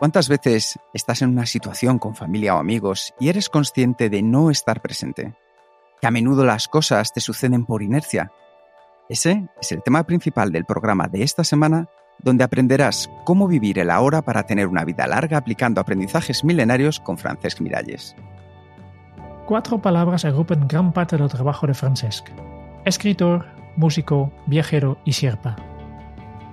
¿Cuántas veces estás en una situación con familia o amigos y eres consciente de no estar presente? Que a menudo las cosas te suceden por inercia. Ese es el tema principal del programa de esta semana, donde aprenderás cómo vivir el ahora para tener una vida larga aplicando aprendizajes milenarios con Francesc Miralles. Cuatro palabras agrupan gran parte del trabajo de Francesc. Escritor, músico, viajero y sierpa.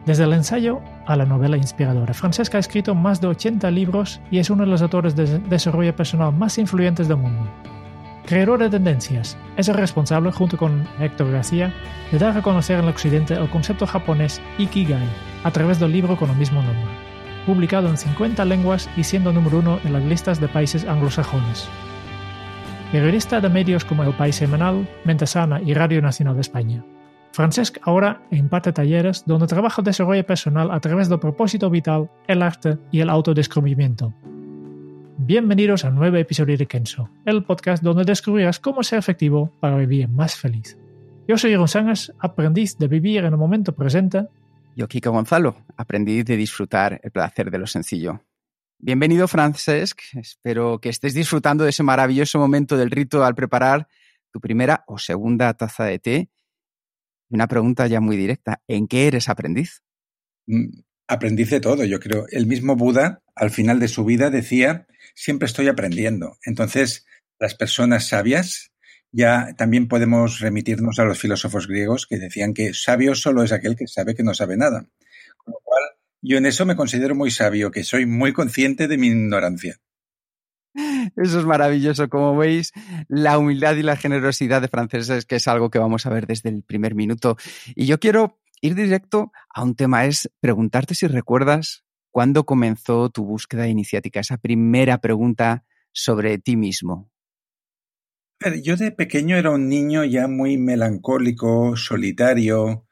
Desde el ensayo a la novela inspiradora, Francesca ha escrito más de 80 libros y es uno de los autores de desarrollo personal más influyentes del mundo. Creador de tendencias, es el responsable, junto con Héctor García, de dar a conocer en el occidente el concepto japonés Ikigai a través del libro con el mismo nombre, publicado en 50 lenguas y siendo número uno en las listas de países anglosajones. Periodista de medios como El País Semanal, Mente Sana y Radio Nacional de España. Francesc ahora imparte talleres donde trabaja el desarrollo personal a través del propósito vital, el arte y el autodescubrimiento. Bienvenidos a nuevo episodio de Kenso, el podcast donde descubrirás cómo ser efectivo para vivir más feliz. Yo soy González, aprendiz de vivir en el momento presente. Yo, Kiko Gonzalo, aprendiz de disfrutar el placer de lo sencillo. Bienvenido, Francesc. Espero que estés disfrutando de ese maravilloso momento del rito al preparar tu primera o segunda taza de té una pregunta ya muy directa. ¿En qué eres aprendiz? Mm, aprendiz de todo, yo creo. El mismo Buda, al final de su vida, decía, siempre estoy aprendiendo. Entonces, las personas sabias, ya también podemos remitirnos a los filósofos griegos que decían que sabio solo es aquel que sabe que no sabe nada. Con lo cual, yo en eso me considero muy sabio, que soy muy consciente de mi ignorancia. Eso es maravilloso. Como veis, la humildad y la generosidad de franceses, que es algo que vamos a ver desde el primer minuto. Y yo quiero ir directo a un tema, es preguntarte si recuerdas cuándo comenzó tu búsqueda iniciática, esa primera pregunta sobre ti mismo. Yo de pequeño era un niño ya muy melancólico, solitario,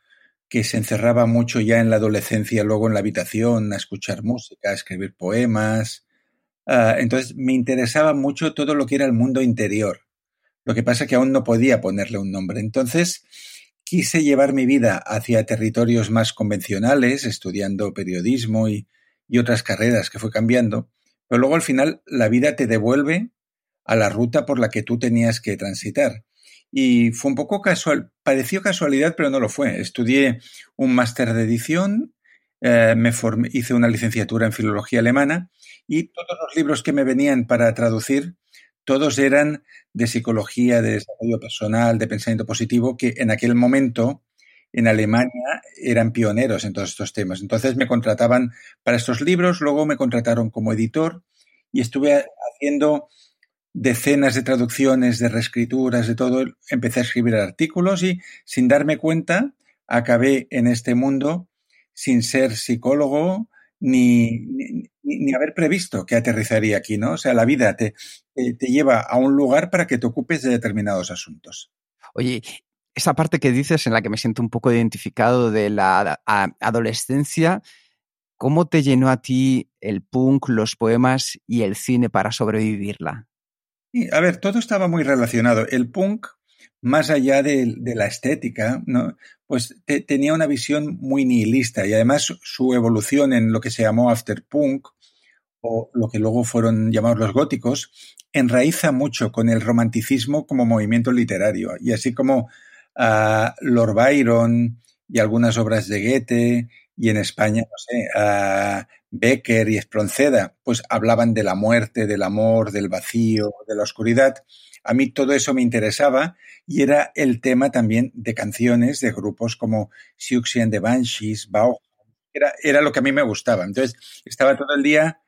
que se encerraba mucho ya en la adolescencia, luego en la habitación, a escuchar música, a escribir poemas, Ah, entonces me interesaba mucho todo lo que era el mundo interior. Lo que pasa es que aún no podía ponerle un nombre. Entonces quise llevar mi vida hacia territorios más convencionales, estudiando periodismo y, otras carreras que fue cambiando. Pero luego al final la vida te devuelve a la ruta por la que tú tenías que transitar. Y fue un poco casual, pareció casualidad, pero no lo fue. Estudié un máster de edición, eh, me formé, hice una licenciatura en filología alemana y todos los libros que me venían para traducir, todos eran de psicología, de desarrollo personal, de pensamiento positivo, que en aquel momento en Alemania eran pioneros en todos estos temas. Entonces me contrataban para estos libros, luego me contrataron como editor y estuve haciendo decenas de traducciones, de reescrituras, de todo. Empecé a escribir artículos y sin darme cuenta acabé en este mundo sin ser psicólogo, ni, ni, haber previsto que aterrizaría aquí, ¿no? O sea, la vida te, te, lleva a un lugar para que te ocupes de determinados asuntos. Oye, esa parte que dices en la que me siento un poco identificado de la adolescencia, ¿cómo te llenó a ti el punk, los poemas y el cine para sobrevivirla? a ver, todo estaba muy relacionado. El punk, más allá de, la estética, ¿no? pues tenía una visión muy nihilista y además su evolución en lo que se llamó afterpunk o lo que luego fueron llamados los góticos enraiza mucho con el romanticismo como movimiento literario y así como a Lord Byron y algunas obras de Goethe y en España, no sé, a Becker y Espronceda, pues hablaban de la muerte, del amor, del vacío, de la oscuridad. A mí todo eso me interesaba y era el tema también de canciones de grupos como Siouxsie and the Banshees, Bauhaus. Era, era lo que a mí me gustaba. Entonces, estaba todo el día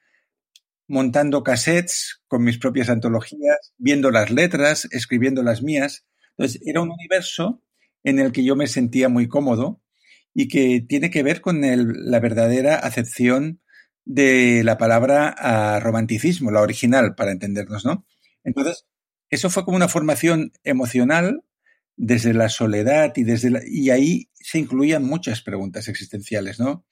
montando cassettes con mis propias antologías, viendo las letras, escribiendo las mías. Entonces, era un universo en el que yo me sentía muy cómodo y que tiene que ver con la verdadera acepción de la palabra a romanticismo, la original, para entendernos, ¿no? Entonces, eso fue como una formación emocional desde la soledad y desde y ahí se incluían muchas preguntas existenciales, ¿no?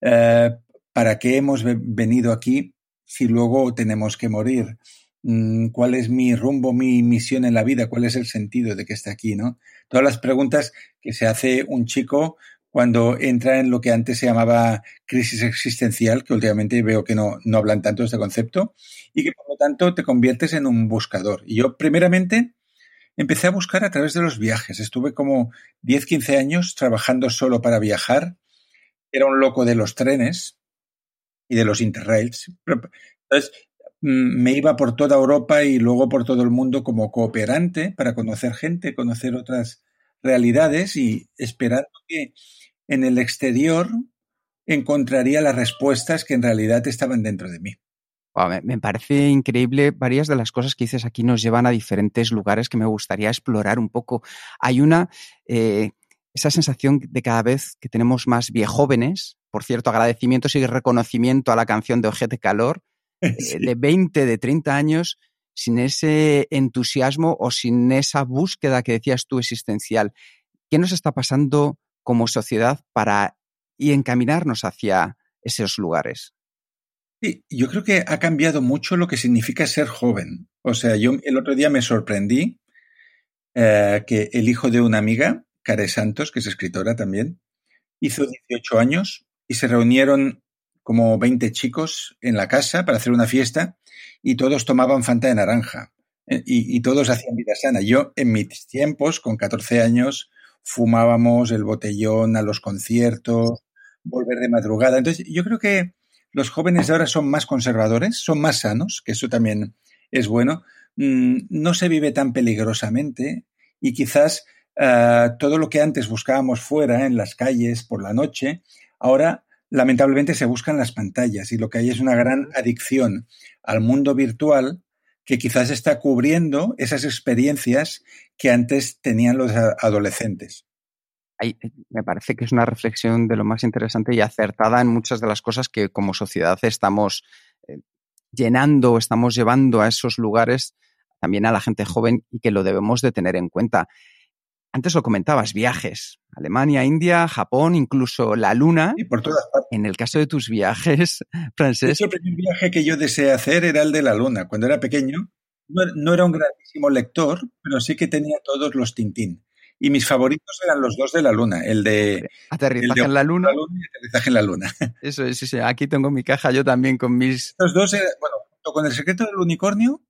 Eh, ¿Para qué hemos venido aquí si luego tenemos que morir? Mm, ¿Cuál es mi rumbo, mi misión en la vida? ¿Cuál es el sentido de que esté aquí, no? Todas las preguntas que se hace un chico cuando entra en lo que antes se llamaba crisis existencial, que últimamente veo que no, no hablan tanto de este concepto, y que por lo tanto te conviertes en un buscador. Y yo, primeramente, empecé a buscar a través de los viajes. Estuve como 10, 15 años trabajando solo para viajar. Era un loco de los trenes y de los interrails. Entonces, mm, me iba por toda Europa y luego por todo el mundo como cooperante para conocer gente, conocer otras realidades y esperando que en el exterior encontraría las respuestas que en realidad estaban dentro de mí. me, parece increíble. Varias de las cosas que dices aquí nos llevan a diferentes lugares que me gustaría explorar un poco. Hay una, eh, esa sensación de cada vez que tenemos más viejóvenes, por cierto, agradecimientos y reconocimiento a la canción de Ojete Calor, eh, de 20, de 30 años, sin ese entusiasmo o sin esa búsqueda que decías tú existencial. ¿Qué nos está pasando como sociedad para y encaminarnos hacia esos lugares? Sí, yo creo que ha cambiado mucho lo que significa ser joven. O sea, yo el otro día me sorprendí eh, que el hijo de una amiga, Care Santos, que es escritora también, hizo 18 años y se reunieron como 20 chicos en la casa para hacer una fiesta y todos tomaban Fanta de naranja eh, y, todos hacían vida sana. Yo en mis tiempos, con 14 años, fumábamos el botellón a los conciertos, volver de madrugada. Entonces, yo creo que los jóvenes de ahora son más conservadores, son más sanos, que eso también es bueno. Mm, no se vive tan peligrosamente y quizás uh, todo lo que antes buscábamos fuera, en las calles, por la noche, ahora lamentablemente se buscan las pantallas y lo que hay es una gran adicción al mundo virtual que quizás está cubriendo esas experiencias que antes tenían los adolescentes. Eh, me parece que es una reflexión de lo más interesante y acertada en muchas de las cosas que como sociedad estamos eh, llenando, estamos llevando a esos lugares también a la gente joven y que lo debemos de tener en cuenta. Antes lo comentabas, viajes. Alemania, India, Japón, incluso la Luna. Y por todas partes. En el caso de tus viajes, Francés. el primer viaje que yo deseé hacer era el de la Luna. Cuando era pequeño, no, era un grandísimo lector, pero sí que tenía todos los Tintín. Y mis favoritos eran los dos de la Luna, el de aterrizaje en la Luna. y aterrizaje en la Luna. Eso es, sí, sí. Aquí tengo mi caja yo también con mis. Los dos, bueno, junto con el secreto del unicornio,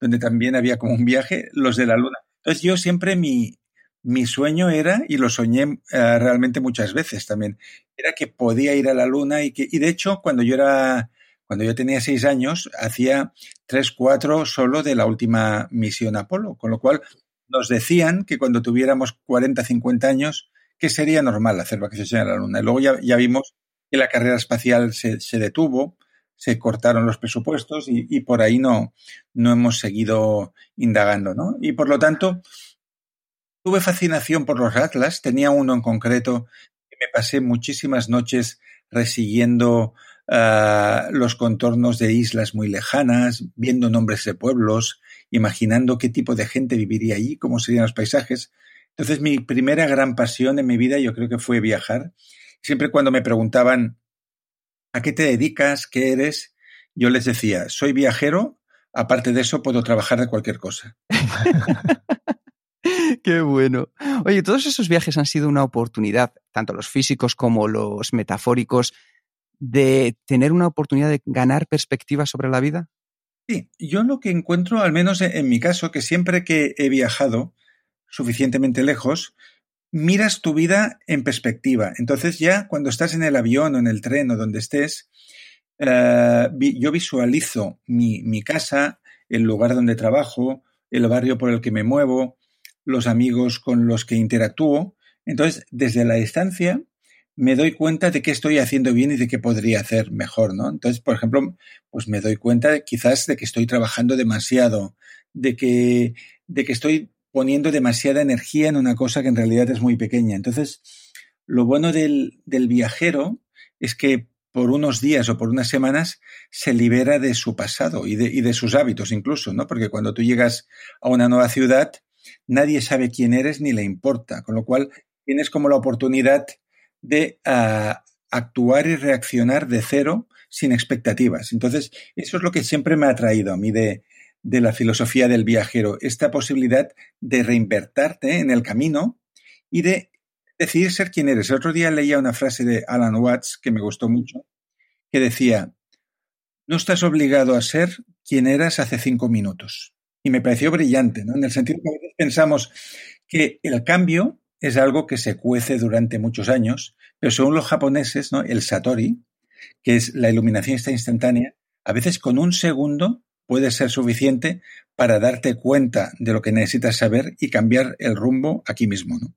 donde también había como un viaje, los de la Luna. Entonces yo siempre mi, mi sueño era, y lo soñé eh, realmente muchas veces también, era que podía ir a la luna y que, y de hecho, cuando yo era, cuando yo tenía seis años, hacía tres, cuatro solo de la última misión Apolo, con lo cual nos decían que cuando tuviéramos 40, 50 años, que sería normal hacer vacaciones en la luna. Y luego ya, ya vimos que la carrera espacial se, se detuvo, se cortaron los presupuestos y, y, por ahí no, no hemos seguido indagando, ¿no? Y por lo tanto, Tuve fascinación por los atlas, tenía uno en concreto que me pasé muchísimas noches resiguiendo uh, los contornos de islas muy lejanas, viendo nombres de pueblos, imaginando qué tipo de gente viviría allí, cómo serían los paisajes. Entonces mi primera gran pasión en mi vida yo creo que fue viajar. Siempre cuando me preguntaban ¿a qué te dedicas? ¿Qué eres? Yo les decía, soy viajero, aparte de eso puedo trabajar de cualquier cosa. Qué bueno. Oye, todos esos viajes han sido una oportunidad, tanto los físicos como los metafóricos, de tener una oportunidad de ganar perspectiva sobre la vida. Sí, yo lo que encuentro, al menos en mi caso, que siempre que he viajado suficientemente lejos, miras tu vida en perspectiva. Entonces ya cuando estás en el avión o en el tren o donde estés, uh, yo visualizo mi, mi casa, el lugar donde trabajo, el barrio por el que me muevo, los amigos con los que interactúo. Entonces, desde la distancia, me doy cuenta de qué estoy haciendo bien y de qué podría hacer mejor, ¿no? Entonces, por ejemplo, pues me doy cuenta quizás de que estoy trabajando demasiado, de que, de que estoy poniendo demasiada energía en una cosa que en realidad es muy pequeña. Entonces, lo bueno del, del viajero es que por unos días o por unas semanas se libera de su pasado y de, y de, sus hábitos incluso, ¿no? Porque cuando tú llegas a una nueva ciudad, nadie sabe quién eres ni le importa, con lo cual tienes como la oportunidad de uh, actuar y reaccionar de cero sin expectativas. Entonces, eso es lo que siempre me ha atraído a mí de, la filosofía del viajero, esta posibilidad de reinvertarte en el camino y de decidir ser quien eres. El otro día leía una frase de Alan Watts que me gustó mucho, que decía, no estás obligado a ser quien eras hace cinco minutos. Y me pareció brillante, ¿no? En el sentido que pensamos que el cambio es algo que se cuece durante muchos años, pero según los japoneses, ¿no? El satori, que es la iluminación instantánea, a veces con un segundo puede ser suficiente para darte cuenta de lo que necesitas saber y cambiar el rumbo aquí mismo, ¿no?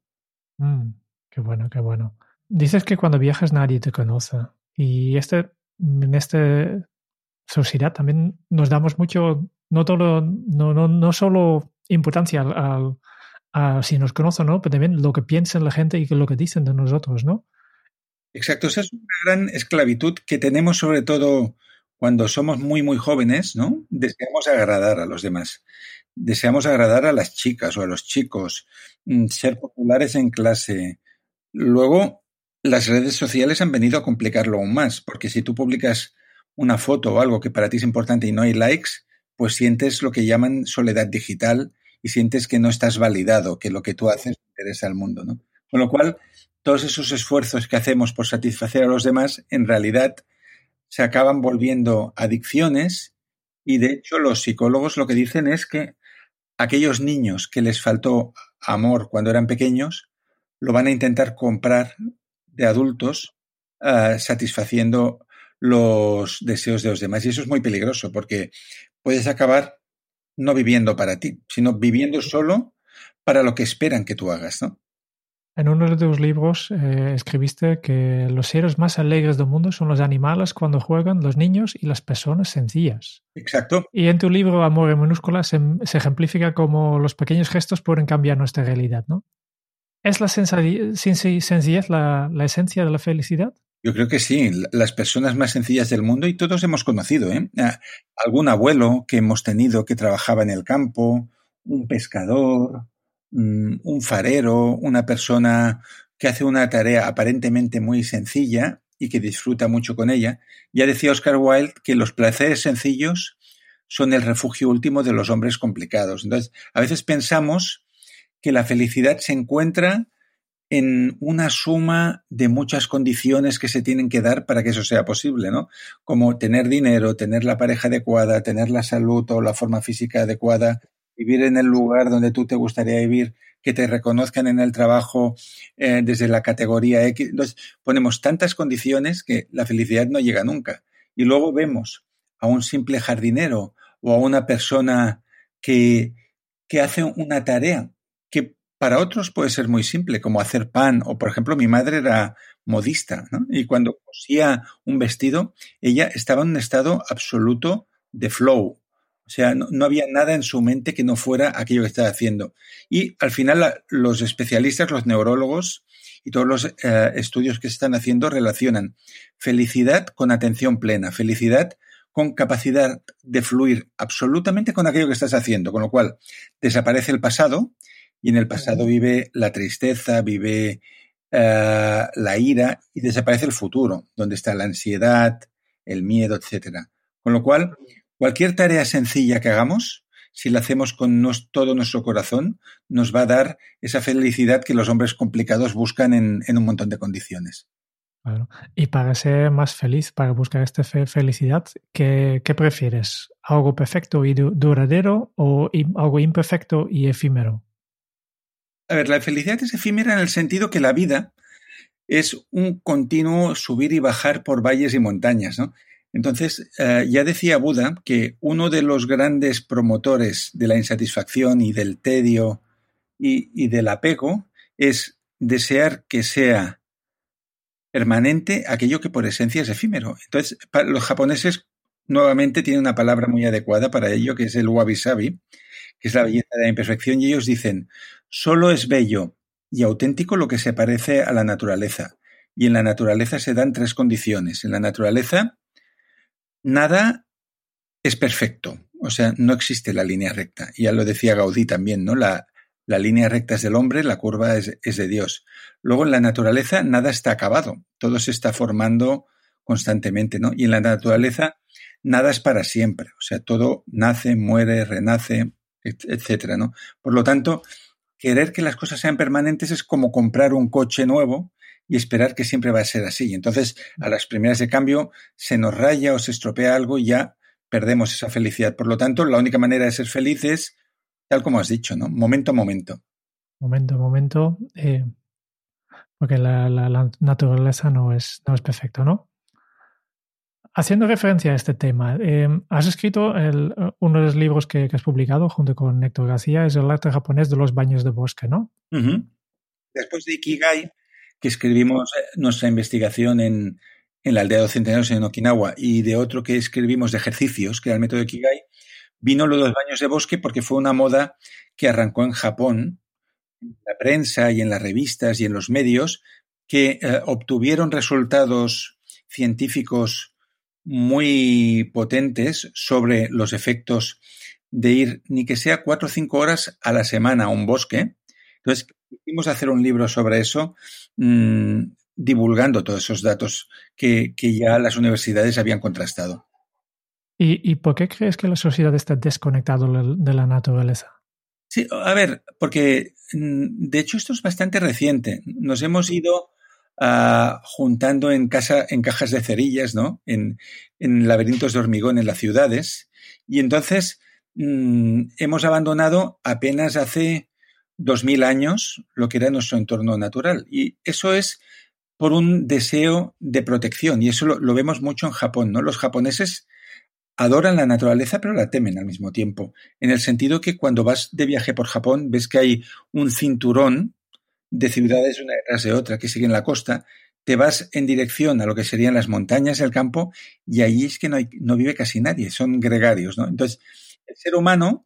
Mm, qué bueno, qué bueno. Dices que cuando viajas nadie te conoce y este, en esta sociedad también nos damos mucho, no, todo, no solo importancia al, a si nos conocen o no, pero también lo que piensan la gente y lo que dicen de nosotros, ¿no? Exacto, esa es una gran esclavitud que tenemos sobre todo cuando somos muy, muy jóvenes, ¿no? Deseamos agradar a los demás. Deseamos agradar a las chicas o a los chicos, mm, ser populares en clase. Luego, las redes sociales han venido a complicarlo aún más, porque si tú publicas una foto o algo que para ti es importante y no hay likes, pues sientes lo que llaman soledad digital y sientes que no estás validado, que lo que tú haces interesa al mundo, ¿no? Con lo cual, todos esos esfuerzos que hacemos por satisfacer a los demás, en realidad se acaban volviendo adicciones y de hecho los psicólogos lo que dicen es que aquellos niños que les faltó amor cuando eran pequeños lo van a intentar comprar de adultos uh, satisfaciendo los deseos de los demás. Y eso es muy peligroso porque puedes acabar no viviendo para ti, sino viviendo solo para lo que esperan que tú hagas, ¿no? En uno de tus libros eh, escribiste que los seres más alegres del mundo son los animales cuando juegan, los niños y las personas sencillas. Exacto. Y en tu libro Amor en minúsculas se, se ejemplifica cómo los pequeños gestos pueden cambiar nuestra realidad, ¿no? ¿Es la sencillez la, la esencia de la felicidad? Yo creo que sí, las personas más sencillas del mundo y todos hemos conocido, ¿eh? Algún abuelo que hemos tenido que trabajaba en el campo, un pescador, Mm, un farero, una persona que hace una tarea aparentemente muy sencilla y que disfruta mucho con ella. Ya decía Oscar Wilde que los placeres sencillos son el refugio último de los hombres complicados. Entonces, a veces pensamos que la felicidad se encuentra en una suma de muchas condiciones que se tienen que dar para que eso sea posible, ¿no? Como tener dinero, tener la pareja adecuada, tener la salud o la forma física adecuada, vivir en el lugar donde tú te gustaría vivir, que te reconozcan en el trabajo eh, desde la categoría X. Entonces, ponemos tantas condiciones que la felicidad no llega nunca. Y luego vemos a un simple jardinero o a una persona que, que hace una tarea para otros puede ser muy simple, como hacer pan, o por ejemplo, mi madre era modista, ¿no? Y cuando cosía un vestido, ella estaba en un estado absoluto de flow, o sea, no, había nada en su mente que no fuera aquello que estaba haciendo. Y al final los especialistas, los neurólogos y todos los eh, estudios que se están haciendo relacionan felicidad con atención plena, felicidad con capacidad de fluir absolutamente con aquello que estás haciendo, con lo cual desaparece el pasado y en el pasado vive la tristeza, vive eh, la ira y desaparece el futuro, donde está la ansiedad, el miedo, etcétera. Con lo cual, Cualquier tarea sencilla que hagamos, si la hacemos con nos, todo nuestro corazón, nos va a dar esa felicidad que los hombres complicados buscan en, en un montón de condiciones. Y para ser más feliz, para buscar esta fe felicidad, ¿qué, ¿qué, prefieres? ¿Algo perfecto y duradero o algo imperfecto y efímero? A ver, la felicidad es efímera en el sentido que la vida es un continuo subir y bajar por valles y montañas, ¿no? Entonces, eh, ya decía Buda que uno de los grandes promotores de la insatisfacción y del tedio y, y del apego es desear que sea permanente aquello que por esencia es efímero. Entonces, los japoneses nuevamente tienen una palabra muy adecuada para ello, que es el wabi-sabi, que es la belleza de la imperfección, y ellos dicen, solo es bello y auténtico lo que se parece a la naturaleza. Y en la naturaleza se dan tres condiciones. En la naturaleza, nada es perfecto, o sea, no existe la línea recta. Ya lo decía Gaudí también, ¿no? La, la línea recta es del hombre, la curva es, es, de Dios. Luego en la naturaleza nada está acabado, todo se está formando constantemente, ¿no? Y en la naturaleza nada es para siempre, o sea, todo nace, muere, renace, etcétera, ¿no? Por lo tanto, querer que las cosas sean permanentes es como comprar un coche nuevo y esperar que siempre va a ser así. Entonces, a las primeras de cambio se nos raya o se estropea algo y ya perdemos esa felicidad. Por lo tanto, la única manera de ser feliz es, tal como has dicho, ¿no? Momento a momento. Momento a momento, eh, porque la, la, naturaleza no es, no es perfecta, ¿no? Haciendo referencia a este tema, eh, has escrito el, uno de los libros que, has publicado junto con Héctor García, es el arte japonés de los baños de bosque, ¿no? Después de Ikigai, que escribimos eh, nuestra investigación en, en la aldea de los centenarios en Okinawa y de otro que escribimos de ejercicios, que era el método de Ikigai, vino lo de los baños de bosque porque fue una moda que arrancó en Japón, en la prensa y en las revistas y en los medios, que eh, obtuvieron resultados científicos muy potentes sobre los efectos de ir ni que sea cuatro o cinco horas a la semana a un bosque. Entonces, quisimos hacer un libro sobre eso, mmm, divulgando todos esos datos que, que, ya las universidades habían contrastado. ¿Y, ¿Y, por qué crees que la sociedad está desconectada de la naturaleza? Sí, a ver, porque de hecho esto es bastante reciente. Nos hemos ido uh, juntando en, casa, en cajas de cerillas, ¿no? En, en, laberintos de hormigón en las ciudades. Y entonces mmm, hemos abandonado apenas hace dos mil años lo que era nuestro entorno natural. Y eso es por un deseo de protección. Y eso lo, lo vemos mucho en Japón, ¿no? Los japoneses adoran la naturaleza, pero la temen al mismo tiempo. En el sentido que cuando vas de viaje por Japón, ves que hay un cinturón de ciudades una detrás de otra que siguen la costa, te vas en dirección a lo que serían las montañas del campo y allí es que no, hay, no vive casi nadie, son gregarios. ¿no? Entonces, el ser humano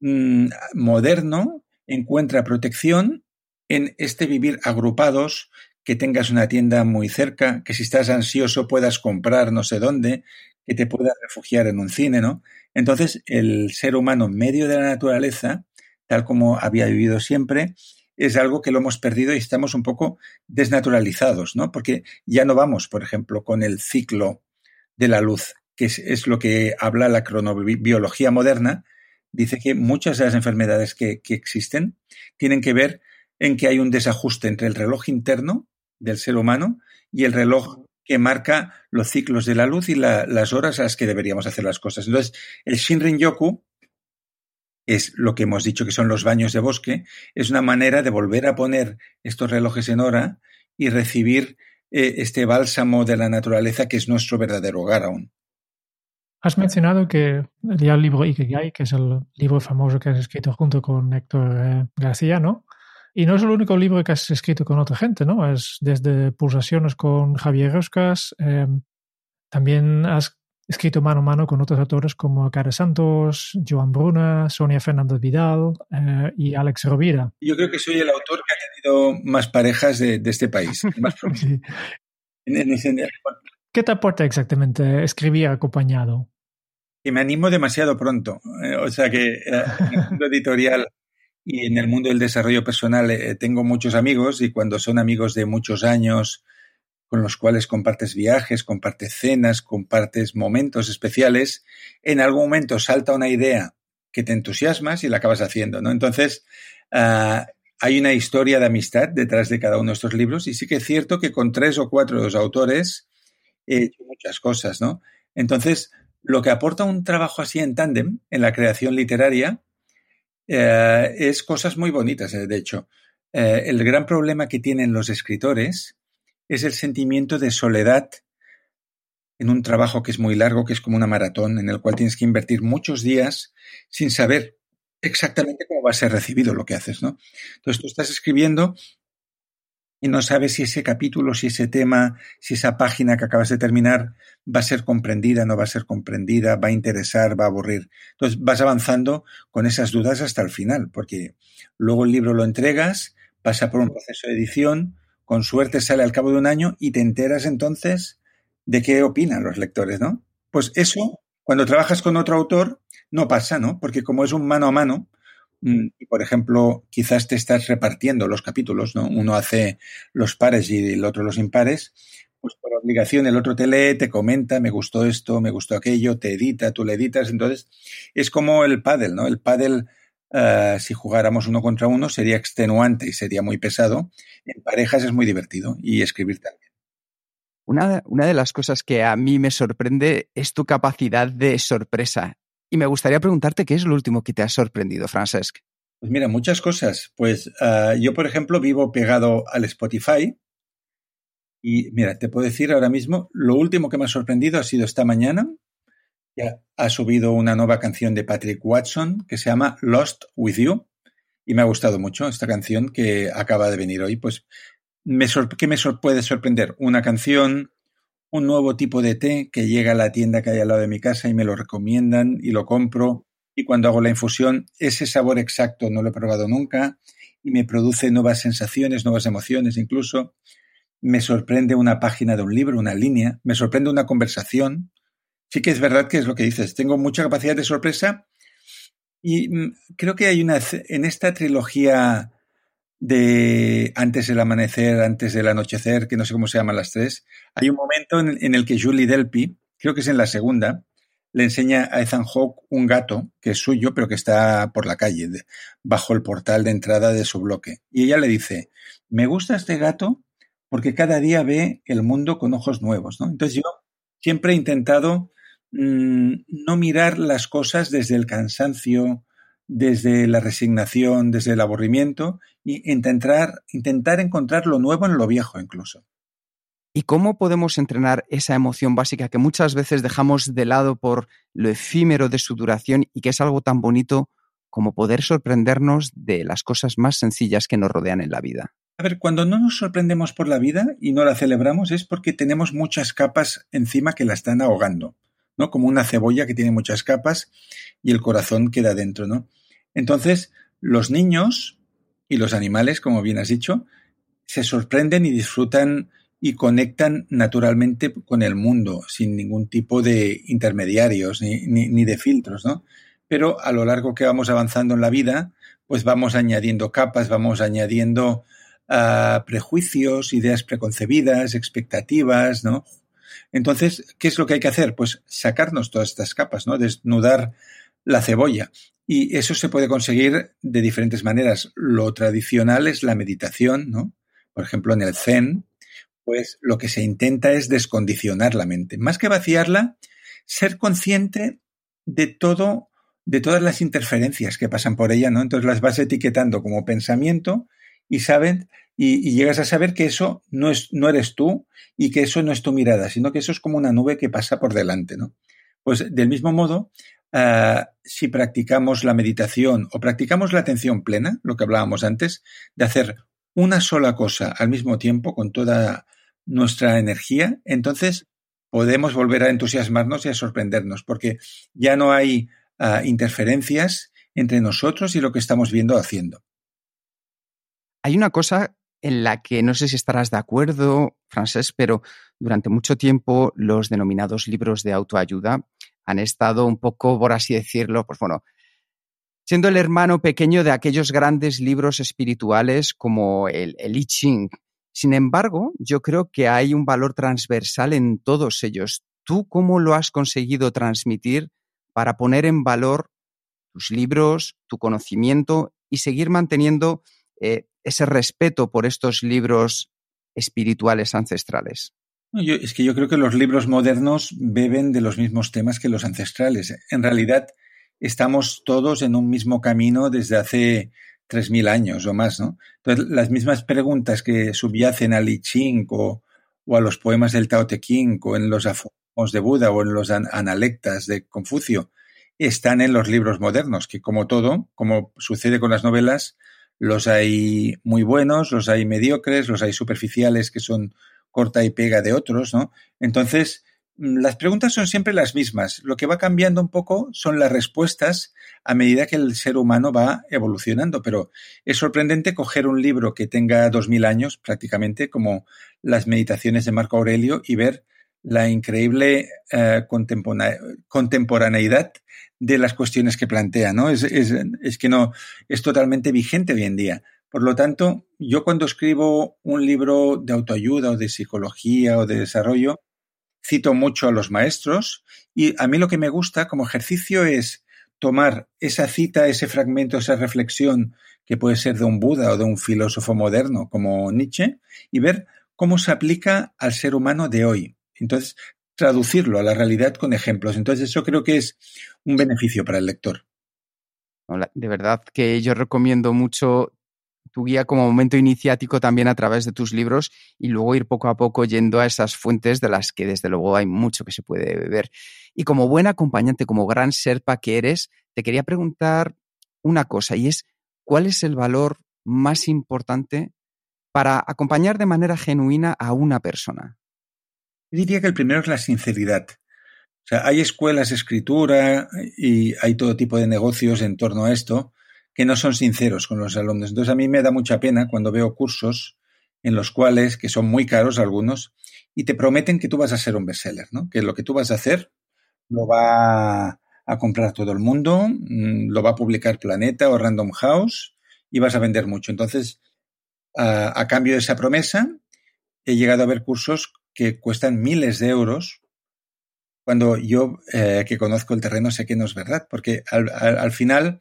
mmm, moderno encuentra protección en este vivir agrupados, que tengas una tienda muy cerca, que si estás ansioso puedas comprar no sé dónde, que te puedas refugiar en un cine, ¿no? Entonces, el ser humano medio de la naturaleza, tal como había vivido siempre, es algo que lo hemos perdido y estamos un poco desnaturalizados, ¿no? Porque ya no vamos, por ejemplo, con el ciclo de la luz, que es, lo que habla la cronobiología moderna. Dice que muchas de las enfermedades que, que existen tienen que ver en que hay un desajuste entre el reloj interno del ser humano y el reloj que marca los ciclos de la luz y la, las horas a las que deberíamos hacer las cosas. Entonces, el Shinrin Yoku, es lo que hemos dicho que son los baños de bosque, es una manera de volver a poner estos relojes en hora y recibir eh, este bálsamo de la naturaleza que es nuestro verdadero hogar aún. Has mencionado que el libro Ikigai, que es el libro famoso que has escrito junto con Héctor eh, García, ¿no? Y no es el único libro que has escrito con otra gente, ¿no? Es desde Pulsaciones con Javier Roscas, eh, también has escrito mano a mano con otros autores como Cara Santos, Joan Bruna, Sonia Fernández Vidal eh, y Alex Rovira. Yo creo que soy el autor que ha tenido más parejas de, de este país. Más sí. en, en ese... ¿Qué te aporta exactamente escribir acompañado? Que me animo demasiado pronto. Eh, o sea que eh, en el mundo editorial y en el mundo del desarrollo personal eh, tengo muchos amigos y cuando son amigos de muchos años, con los cuales compartes viajes, compartes cenas, compartes momentos especiales, en algún momento salta una idea que te entusiasmas y la acabas haciendo, ¿no? Entonces, uh, hay una historia de amistad detrás de cada uno de estos libros y sí que es cierto que con tres o cuatro de los autores he hecho muchas cosas, ¿no? Entonces, lo que aporta un trabajo así en tándem, en la creación literaria, eh, es cosas muy bonitas, eh, de hecho. Eh, el gran problema que tienen los escritores es el sentimiento de soledad en un trabajo que es muy largo, que es como una maratón, en el cual tienes que invertir muchos días sin saber exactamente cómo va a ser recibido lo que haces, ¿no? Entonces tú estás escribiendo y no sabes si ese capítulo, si ese tema, si esa página que acabas de terminar va a ser comprendida, no va a ser comprendida, va a interesar, va a aburrir. Entonces vas avanzando con esas dudas hasta el final, porque luego el libro lo entregas, pasa por un proceso de edición, con suerte sale al cabo de un año y te enteras entonces de qué opinan los lectores, ¿no? Pues eso, cuando trabajas con otro autor, no pasa, ¿no? Porque como es un mano a mano, mm, y por ejemplo, quizás te estás repartiendo los capítulos, ¿no? Uno hace los pares y el otro los impares, pues por obligación el otro te lee, te comenta, me gustó esto, me gustó aquello, te edita, tú le editas, entonces es como el pádel, ¿no? El pádel, uh, si jugáramos uno contra uno, sería extenuante y sería muy pesado. En parejas es muy divertido y escribir también. Una, una, de las cosas que a mí me sorprende es tu capacidad de sorpresa. Y me gustaría preguntarte qué es lo último que te ha sorprendido, Francesc. Pues mira, muchas cosas. Pues uh, yo, por ejemplo, vivo pegado al Spotify. Y mira, te puedo decir ahora mismo, lo último que me ha sorprendido ha sido esta mañana. Ya ha subido una nueva canción de Patrick Watson que se llama Lost With You. Y me ha gustado mucho esta canción que acaba de venir hoy. Pues me ¿qué me puede sorprender? Una canción, un nuevo tipo de té que llega a la tienda que hay al lado de mi casa y me lo recomiendan y lo compro. Y cuando hago la infusión, ese sabor exacto no lo he probado nunca y me produce nuevas sensaciones, nuevas emociones incluso. Me sorprende una página de un libro, una línea, me sorprende una conversación. Sí que es verdad que es lo que dices, tengo mucha capacidad de sorpresa y mm, creo que hay una, en esta trilogía de antes del amanecer, antes del anochecer, que no sé cómo se llaman las tres, hay un momento en, el que Julie Delpy, creo que es en la segunda, le enseña a Ethan Hawke un gato que es suyo, pero que está por la calle, bajo el portal de entrada de su bloque. Y ella le dice, me gusta este gato porque cada día ve el mundo con ojos nuevos. ¿no? Entonces yo siempre he intentado mmm, no mirar las cosas desde el cansancio, desde la resignación, desde el aburrimiento, y intentar, intentar encontrar lo nuevo en lo viejo incluso. ¿Y cómo podemos entrenar esa emoción básica que muchas veces dejamos de lado por lo efímero de su duración y que es algo tan bonito como poder sorprendernos de las cosas más sencillas que nos rodean en la vida? A ver, cuando no nos sorprendemos por la vida y no la celebramos es porque tenemos muchas capas encima que la están ahogando. ¿No? Como una cebolla que tiene muchas capas y el corazón queda dentro, ¿no? Entonces, los niños y los animales, como bien has dicho, se sorprenden y disfrutan y conectan naturalmente con el mundo, sin ningún tipo de intermediarios ni, ni, de filtros, ¿no? Pero a lo largo que vamos avanzando en la vida, pues vamos añadiendo capas, vamos añadiendo uh, prejuicios, ideas preconcebidas, expectativas, ¿no? Entonces, ¿qué es lo que hay que hacer? Pues sacarnos todas estas capas, ¿no? Desnudar la cebolla. Y eso se puede conseguir de diferentes maneras. Lo tradicional es la meditación, ¿no? Por ejemplo, en el Zen, pues lo que se intenta es descondicionar la mente. Más que vaciarla, ser consciente de todo, de todas las interferencias que pasan por ella, ¿no? Entonces las vas etiquetando como pensamiento y saben, y, llegas a saber que eso no es, no eres tú y que eso no es tu mirada, sino que eso es como una nube que pasa por delante, ¿no? Pues del mismo modo, uh, si practicamos la meditación o practicamos la atención plena, lo que hablábamos antes, de hacer una sola cosa al mismo tiempo con toda nuestra energía, entonces podemos volver a entusiasmarnos y a sorprendernos, porque ya no hay uh, interferencias entre nosotros y lo que estamos viendo haciendo. Hay una cosa en la que no sé si estarás de acuerdo, Francés, pero durante mucho tiempo los denominados libros de autoayuda han estado un poco, por así decirlo, pues bueno, siendo el hermano pequeño de aquellos grandes libros espirituales como el, el I Ching. Sin embargo, yo creo que hay un valor transversal en todos ellos. ¿Tú cómo lo has conseguido transmitir para poner en valor tus libros, tu conocimiento y seguir manteniendo eh, ese respeto por estos libros espirituales ancestrales? Yo, es que yo creo que los libros modernos beben de los mismos temas que los ancestrales. En realidad, estamos todos en un mismo camino desde hace 3.000 años o más, ¿no? Entonces, las mismas preguntas que subyacen al I Ching o, o, a los poemas del Tao Te Ching o en los aforismos de Buda o en los an analectas de Confucio están en los libros modernos, que como todo, como sucede con las novelas, Los hay muy buenos, los hay mediocres, los hay superficiales que son corta y pega de otros, ¿no? Entonces, mm, las preguntas son siempre las mismas. Lo que va cambiando un poco son las respuestas a medida que el ser humano va evolucionando. Pero es sorprendente coger un libro que tenga dos mil años prácticamente, como las meditaciones de Marco Aurelio, y ver la increíble eh, contemporaneidad de las cuestiones que plantea, ¿no? Es, que no, es totalmente vigente hoy en día. Por lo tanto, yo cuando escribo un libro de autoayuda o de psicología o de desarrollo, cito mucho a los maestros y a mí lo que me gusta como ejercicio es tomar esa cita, ese fragmento, esa reflexión que puede ser de un Buda o de un filósofo moderno como Nietzsche y ver cómo se aplica al ser humano de hoy. Entonces, traducirlo a la realidad con ejemplos. Entonces, eso creo que es un beneficio para el lector. De verdad que yo recomiendo mucho tu guía como momento iniciático también a través de tus libros y luego ir poco a poco yendo a esas fuentes de las que desde luego hay mucho que se puede beber. Y como buen acompañante, como gran serpa que eres, te quería preguntar una cosa y es, ¿cuál es el valor más importante para acompañar de manera genuina a una persona? Diría que el primero es la sinceridad. O sea, hay escuelas de escritura y hay todo tipo de negocios en torno a esto que no son sinceros con los alumnos. Entonces a mí me da mucha pena cuando veo cursos en los cuales, que son muy caros algunos, y te prometen que tú vas a ser un bestseller, ¿no? Que lo que tú vas a hacer lo va a comprar todo el mundo, mm, lo va a publicar Planeta o Random House y vas a vender mucho. Entonces, a, a cambio de esa promesa, he llegado a ver cursos que cuestan miles de euros cuando yo, eh, que conozco el terreno, sé que no es verdad, porque al, al, al final,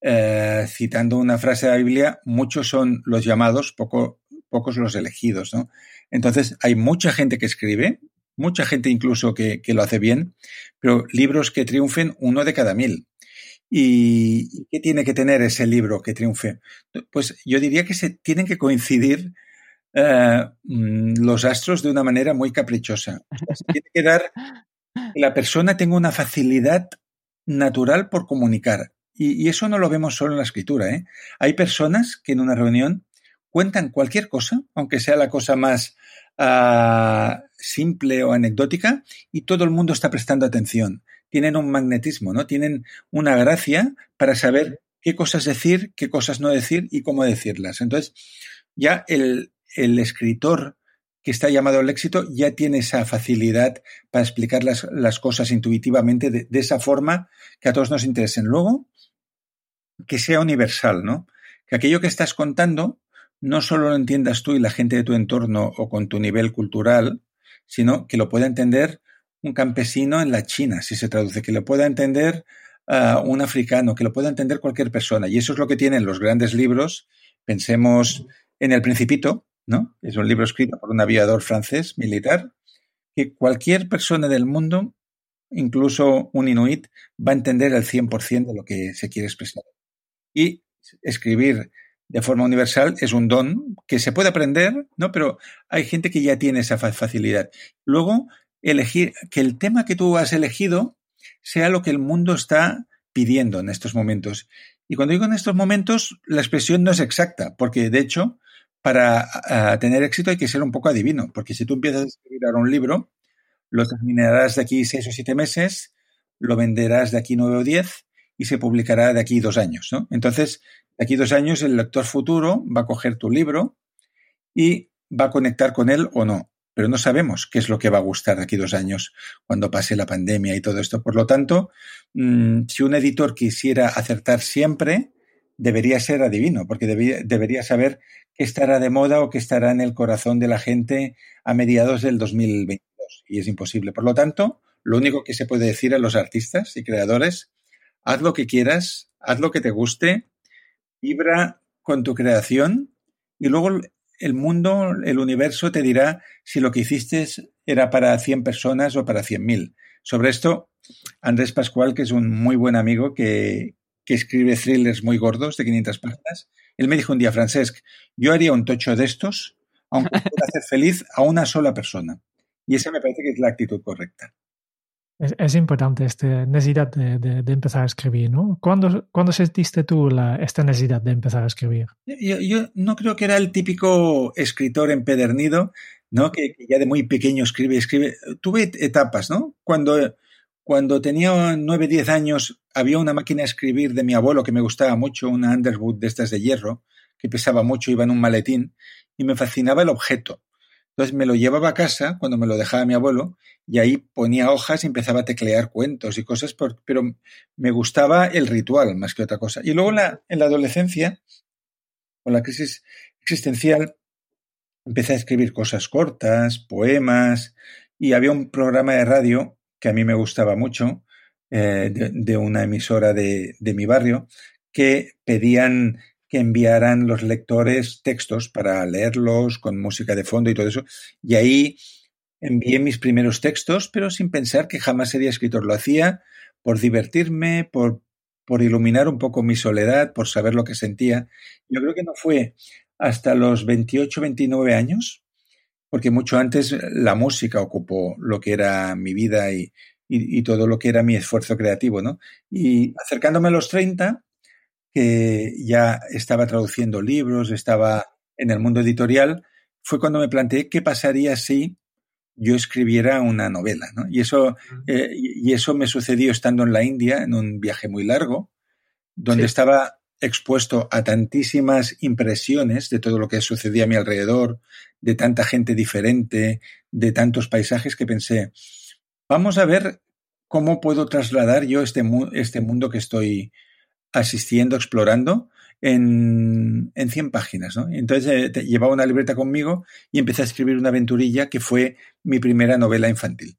eh, citando una frase de la Biblia, muchos son los llamados, poco, pocos los elegidos, ¿no? Entonces, hay mucha gente que escribe, mucha gente incluso que, que lo hace bien, pero libros que triunfen uno de cada mil. ¿Y qué tiene que tener ese libro que triunfe? Pues yo diría que se tienen que coincidir uh, los astros de una manera muy caprichosa. Se tiene que dar que la persona tenga una facilidad natural por comunicar. Y, y, eso no lo vemos solo en la escritura. ¿eh? Hay personas que en una reunión cuentan cualquier cosa, aunque sea la cosa más uh, simple o anecdótica, y todo el mundo está prestando atención. Tienen un magnetismo, ¿no? Tienen una gracia para saber qué cosas decir, qué cosas no decir y cómo decirlas. Entonces, ya el, el escritor que está llamado al éxito ya tiene esa facilidad para explicar las, cosas intuitivamente de, esa forma que a todos nos interesen. Luego, que sea universal, ¿no? Que aquello que estás contando no solo lo entiendas tú y la gente de tu entorno o con tu nivel cultural, sino que lo pueda entender un campesino en la China, si se traduce, que lo pueda entender uh, un africano, que lo pueda entender cualquier persona. Y eso es lo que tienen los grandes libros. Pensemos en El Principito, ¿no? Es un libro escrito por un aviador francés militar que cualquier persona del mundo, incluso un inuit, va a entender el 100% de lo que se quiere expresar. Y escribir de forma universal es un don que se puede aprender, ¿no? Pero hay gente que ya tiene esa facilidad. Luego, elegir que el tema que tú has elegido sea lo que el mundo está pidiendo en estos momentos. Y cuando digo en estos momentos, la expresión no es exacta, porque de hecho para uh, tener éxito hay que ser un poco adivino, porque si tú empiezas a escribir ahora un libro, lo terminarás de aquí seis o siete meses, lo venderás de aquí nueve o diez y se publicará de aquí dos años. ¿no? Entonces, de aquí dos años el lector futuro va a coger tu libro y va a conectar con él o no. Pero no sabemos qué es lo que va a gustar de aquí dos años cuando pase la pandemia y todo esto. Por lo tanto, mmm, si un editor quisiera acertar siempre, debería ser adivino, porque debería, saber qué estará de moda o qué estará en el corazón de la gente a mediados del 2022. Y es imposible. Por lo tanto, lo único que se puede decir a los artistas y creadores, haz lo que quieras, haz lo que te guste, vibra con tu creación y luego el mundo, el universo te dirá si lo que hiciste era para 100 personas o para 100.000. Sobre esto, Andrés Pascual, que es un muy buen amigo que, que escribe thrillers muy gordos de 500 páginas, él me dijo un día, Francesc, yo haría un tocho de estos, aunque pueda hacer feliz a una sola persona. Y esa me parece que es la actitud correcta. Es, importante esta necesidad de, empezar a escribir, ¿no? ¿Cuándo, ¿cuándo sentiste tú la, esta necesidad de empezar a escribir? Yo, no creo que era el típico escritor empedernido, ¿no? Que, ya de muy pequeño escribe, escribe. Tuve etapas, ¿no? Cuando, cuando tenía nueve, diez años, había una máquina de escribir de mi abuelo que me gustaba mucho, una Underwood de estas de hierro, que pesaba mucho, iba en un maletín, y me fascinaba el objeto. Entonces me lo llevaba a casa cuando me lo dejaba mi abuelo y ahí ponía hojas y empezaba a teclear cuentos y cosas, pero me gustaba el ritual más que otra cosa. Y luego en la, en la adolescencia, con la crisis existencial, empecé a escribir cosas cortas, poemas, y había un programa de radio que a mí me gustaba mucho, eh, de, una emisora de, de mi barrio, que pedían que enviaran los lectores textos para leerlos con música de fondo y todo eso. Y ahí envié mis primeros textos, pero sin pensar que jamás sería escritor. Lo hacía por divertirme, por, por iluminar un poco mi soledad, por saber lo que sentía. Yo creo que no fue hasta los 28, 29 años, porque mucho antes la música ocupó lo que era mi vida y, y, y todo lo que era mi esfuerzo creativo, ¿no? Y acercándome a los 30, que ya estaba traduciendo libros, estaba en el mundo editorial, fue cuando me planteé qué pasaría si yo escribiera una novela. ¿no? Y, eso, eh, y eso me sucedió estando en la India, en un viaje muy largo, donde estaba expuesto a tantísimas impresiones de todo lo que sucedía a mi alrededor, de tanta gente diferente, de tantos paisajes, que pensé, vamos a ver cómo puedo trasladar yo este, este mundo que estoy asistiendo, explorando en, en 100 páginas. Entonces eh, llevaba una libreta conmigo y empecé a escribir una aventurilla que fue mi primera novela infantil.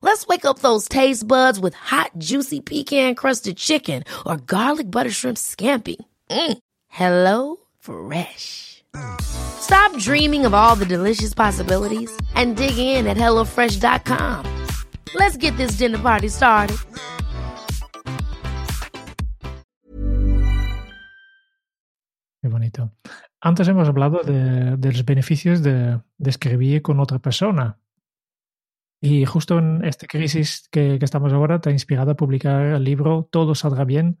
Let's wake up those taste buds with hot, juicy pecan crusted chicken or garlic butter shrimp scampi. Mm. Hello Fresh. Stop dreaming of all the delicious possibilities and dig in at HelloFresh.com. Let's get this dinner party started. Qué bonito. Antes hemos hablado de, de los beneficios de, de, escribir con otra persona. Y justo en esta crisis que, estamos ahora te ha inspirado a publicar el libro Todo saldrá bien,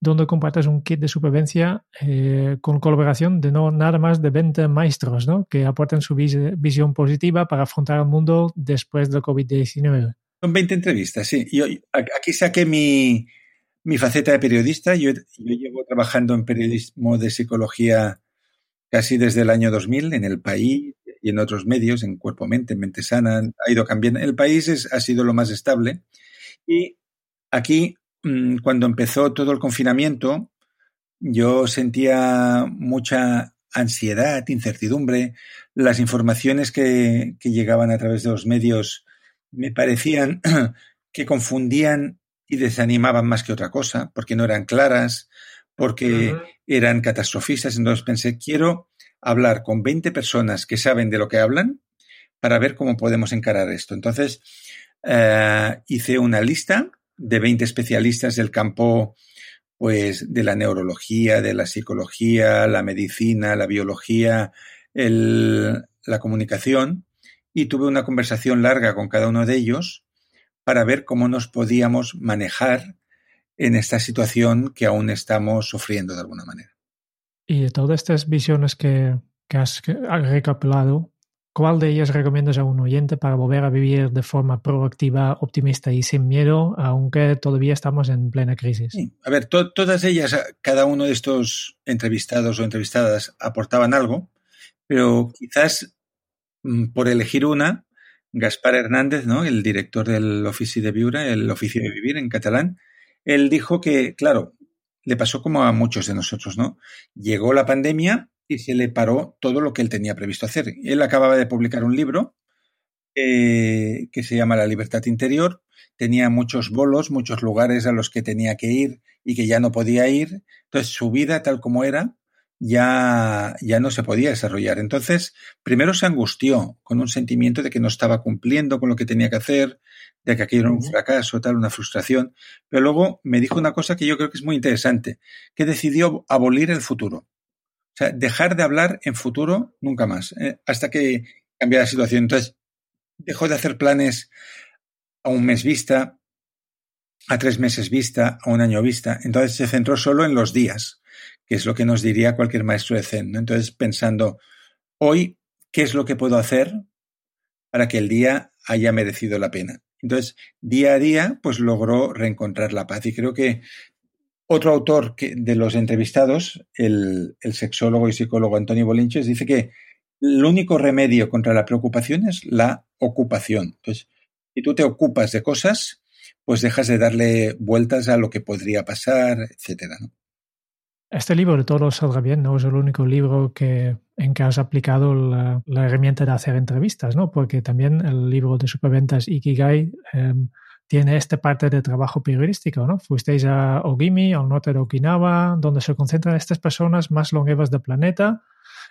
donde compartes un kit de supervivencia eh, con colaboración de no nada más de 20 maestros ¿no? que aportan su vis visión positiva para afrontar el mundo después del COVID-19. Son 20 entrevistas, sí. Yo, aquí saqué mi, faceta de periodista. Yo, llevo trabajando en periodismo de psicología casi desde el año 2000 en el país y en otros medios, en Cuerpo Mente, en Mente Sana, ha ido cambiando. El país es, ha sido lo más estable. Y aquí, mm, cuando empezó todo el confinamiento, yo sentía mucha ansiedad, incertidumbre. Las informaciones que, que llegaban a través de los medios me parecían que confundían y desanimaban más que otra cosa, porque no eran claras, porque eran catastrofistas. Entonces pensé, quiero hablar con 20 personas que saben de lo que hablan para ver cómo podemos encarar esto. Entonces eh, hice una lista de 20 especialistas del campo pues de la neurología, de la psicología, la medicina, la biología, el, la comunicación y tuve una conversación larga con cada uno de ellos para ver cómo nos podíamos manejar en esta situación que aún estamos sufriendo de alguna manera. Y de todas estas visiones que, que has recapitulado, ¿cuál de ellas recomiendas a un oyente para volver a vivir de forma proactiva, optimista y sin miedo, aunque todavía estamos en plena crisis? A ver, todas ellas, cada uno de estos entrevistados o entrevistadas aportaban algo, pero quizás mm, por elegir una, Gaspar Hernández, ¿no? el director del Ofici de Viura, el Oficio de Vivir en catalán, él dijo que, claro, le pasó como a muchos de nosotros, ¿no? Llegó la pandemia y se le paró todo lo que él tenía previsto hacer. Él acababa de publicar un libro que se llama La libertad interior. Tenía muchos bolos, muchos lugares a los que tenía que ir y que ya no podía ir. Entonces su vida tal como era ya, ya no se podía desarrollar. Entonces, primero se angustió con un sentimiento de que no estaba cumpliendo con lo que tenía que hacer, de que aquello era un fracaso, tal, una frustración. Pero luego me dijo una cosa que yo creo que es muy interesante, que decidió abolir el futuro. O sea, dejar de hablar en futuro nunca más, eh, hasta que cambiara la situación. Entonces, dejó de hacer planes a un mes vista, a tres meses vista, a un año vista. Entonces se centró solo en los días que es lo que nos diría cualquier maestro de Zen. Entonces, pensando, hoy, ¿qué es lo que puedo hacer para que el día haya merecido la pena? Entonces, día a día, pues logró reencontrar la paz. Y creo que otro autor que, de los entrevistados, el, sexólogo y psicólogo Antonio Bolinches, dice que el único remedio contra la preocupación es la ocupación. Entonces, si tú te ocupas de cosas, pues dejas de darle vueltas a lo que podría pasar, etcétera. Este libro de Todo salga bien no es el único libro que, en que has aplicado la, herramienta de hacer entrevistas, ¿no? Porque también el libro de superventas Ikigai em, tiene esta parte de trabajo periodístico, ¿no? Fuisteis a Ogimi, al norte de Okinawa, donde se concentran estas personas más longevas del planeta.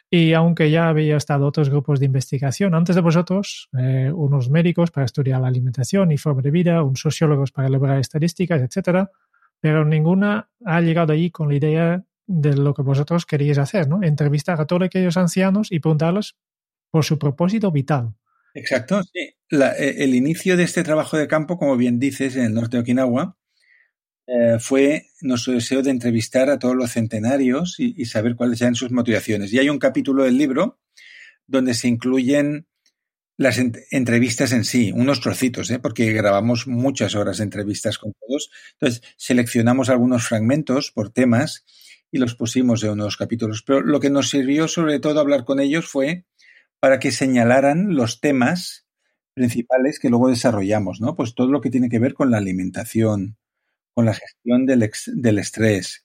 Y aunque ya había estado otros grupos de investigación antes de vosotros, eh, unos médicos para estudiar la alimentación y forma de vida, un sociólogos para elaborar estadísticas, etcétera, pero ninguna ha llegado allí con la idea de lo que vosotros queríais hacer, ¿no? Entrevistar a todos aquellos ancianos y preguntarles por su propósito vital. Exacto, sí. E, el inicio de este trabajo de campo, como bien dices, en el norte de Okinawa, eh, fue nuestro deseo de entrevistar a todos los centenarios y, y, saber cuáles eran sus motivaciones. Y hay un capítulo del libro donde se incluyen las entrevistas en sí, unos trocitos, ¿eh? porque grabamos muchas horas de entrevistas con todos. Entonces, seleccionamos algunos fragmentos por temas y los pusimos en unos capítulos. Pero lo que nos sirvió sobre todo hablar con ellos fue para que señalaran los temas principales que luego desarrollamos, ¿no? Pues todo lo que tiene que ver con la alimentación, con la gestión del, del estrés,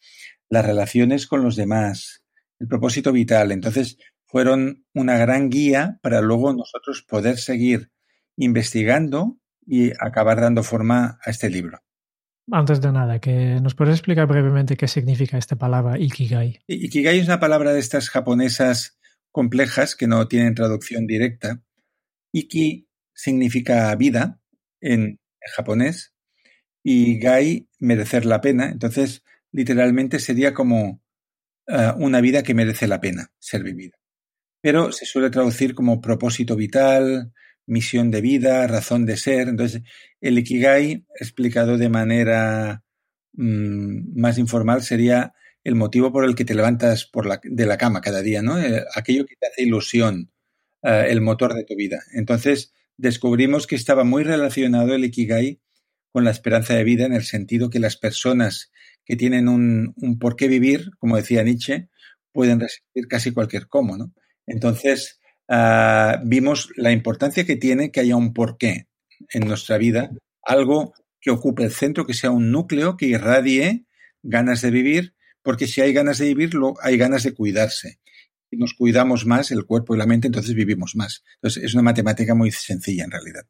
las relaciones con los demás, el propósito vital. Entonces, fueron una gran guía para luego nosotros poder seguir investigando y acabar dando forma a este libro. Antes de nada, que nos puedes explicar brevemente qué significa esta palabra Ikigai. Ikigai es una palabra de estas japonesas complejas que no tienen traducción directa. Iki significa vida en japonés y gai merecer la pena. Entonces, literalmente sería como uh, una vida que merece la pena ser vivida pero se suele traducir como propósito vital, misión de vida, razón de ser. Entonces, el Ikigai, explicado de manera mmm, más informal, sería el motivo por el que te levantas de la cama cada día, ¿no? Eh, aquello que te hace ilusión, eh, el motor de tu vida. Entonces, descubrimos que estaba muy relacionado el Ikigai con la esperanza de vida en el sentido que las personas que tienen un, un por qué vivir, como decía Nietzsche, pueden resistir casi cualquier cómo, ¿no? Entonces, uh, vimos la importancia que tiene que haya un porqué en nuestra vida, algo que ocupe el centro, que sea un núcleo que irradie ganas de vivir, porque si hay ganas de vivir, hay ganas de cuidarse. Si nos cuidamos más el cuerpo y la mente, entonces vivimos más. Entonces, es una matemática muy sencilla en realidad.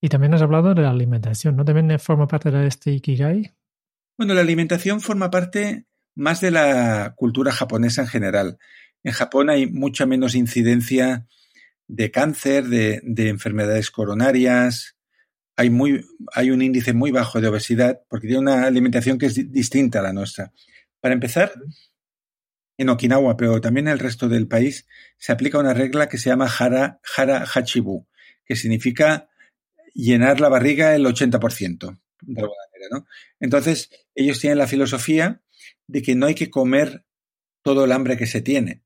Y también has hablado de la alimentación, ¿no? ¿También forma parte de este Ikigai? Bueno, la alimentación forma parte más de la cultura japonesa en general. En Japón hay mucha menos incidencia de cáncer, de, de enfermedades coronarias. Hay, un índice muy bajo de obesidad porque tiene una alimentación que es distinta a la nuestra. Para empezar, en Okinawa, pero también en el resto del país, se aplica una regla que se llama Hara, hara Hachibu, que significa llenar la barriga el 80%, de alguna manera. Entonces, ellos tienen la filosofía de que no hay que comer todo el hambre que se tiene,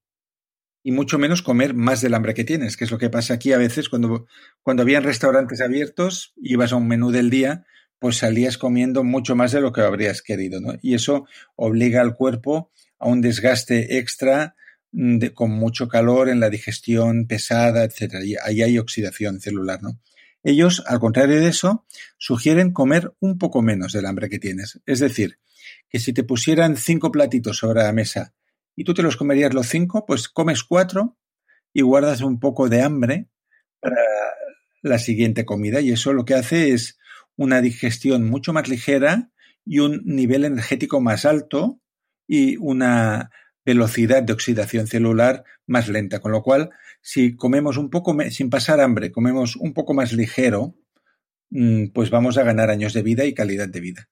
y mucho menos comer más del hambre que tienes, que es lo que pasa aquí a veces cuando, cuando habían restaurantes abiertos, ibas a un menú del día, pues salías comiendo mucho más de lo que habrías querido, ¿no? Y eso obliga al cuerpo a un desgaste extra mm, de, con mucho calor en la digestión pesada, etcétera. Y ahí hay oxidación celular, ¿no? Ellos, al contrario de eso, sugieren comer un poco menos del hambre que tienes. Es decir, que si te pusieran cinco platitos sobre la mesa y tú te los comerías los cinco, pues comes cuatro y guardas un poco de hambre para la siguiente comida y eso lo que hace es una digestión mucho más ligera y un nivel energético más alto y una velocidad de oxidación celular más lenta, con lo cual si comemos un poco sin pasar hambre, comemos un poco más ligero, mm, pues vamos a ganar años de vida y calidad de vida.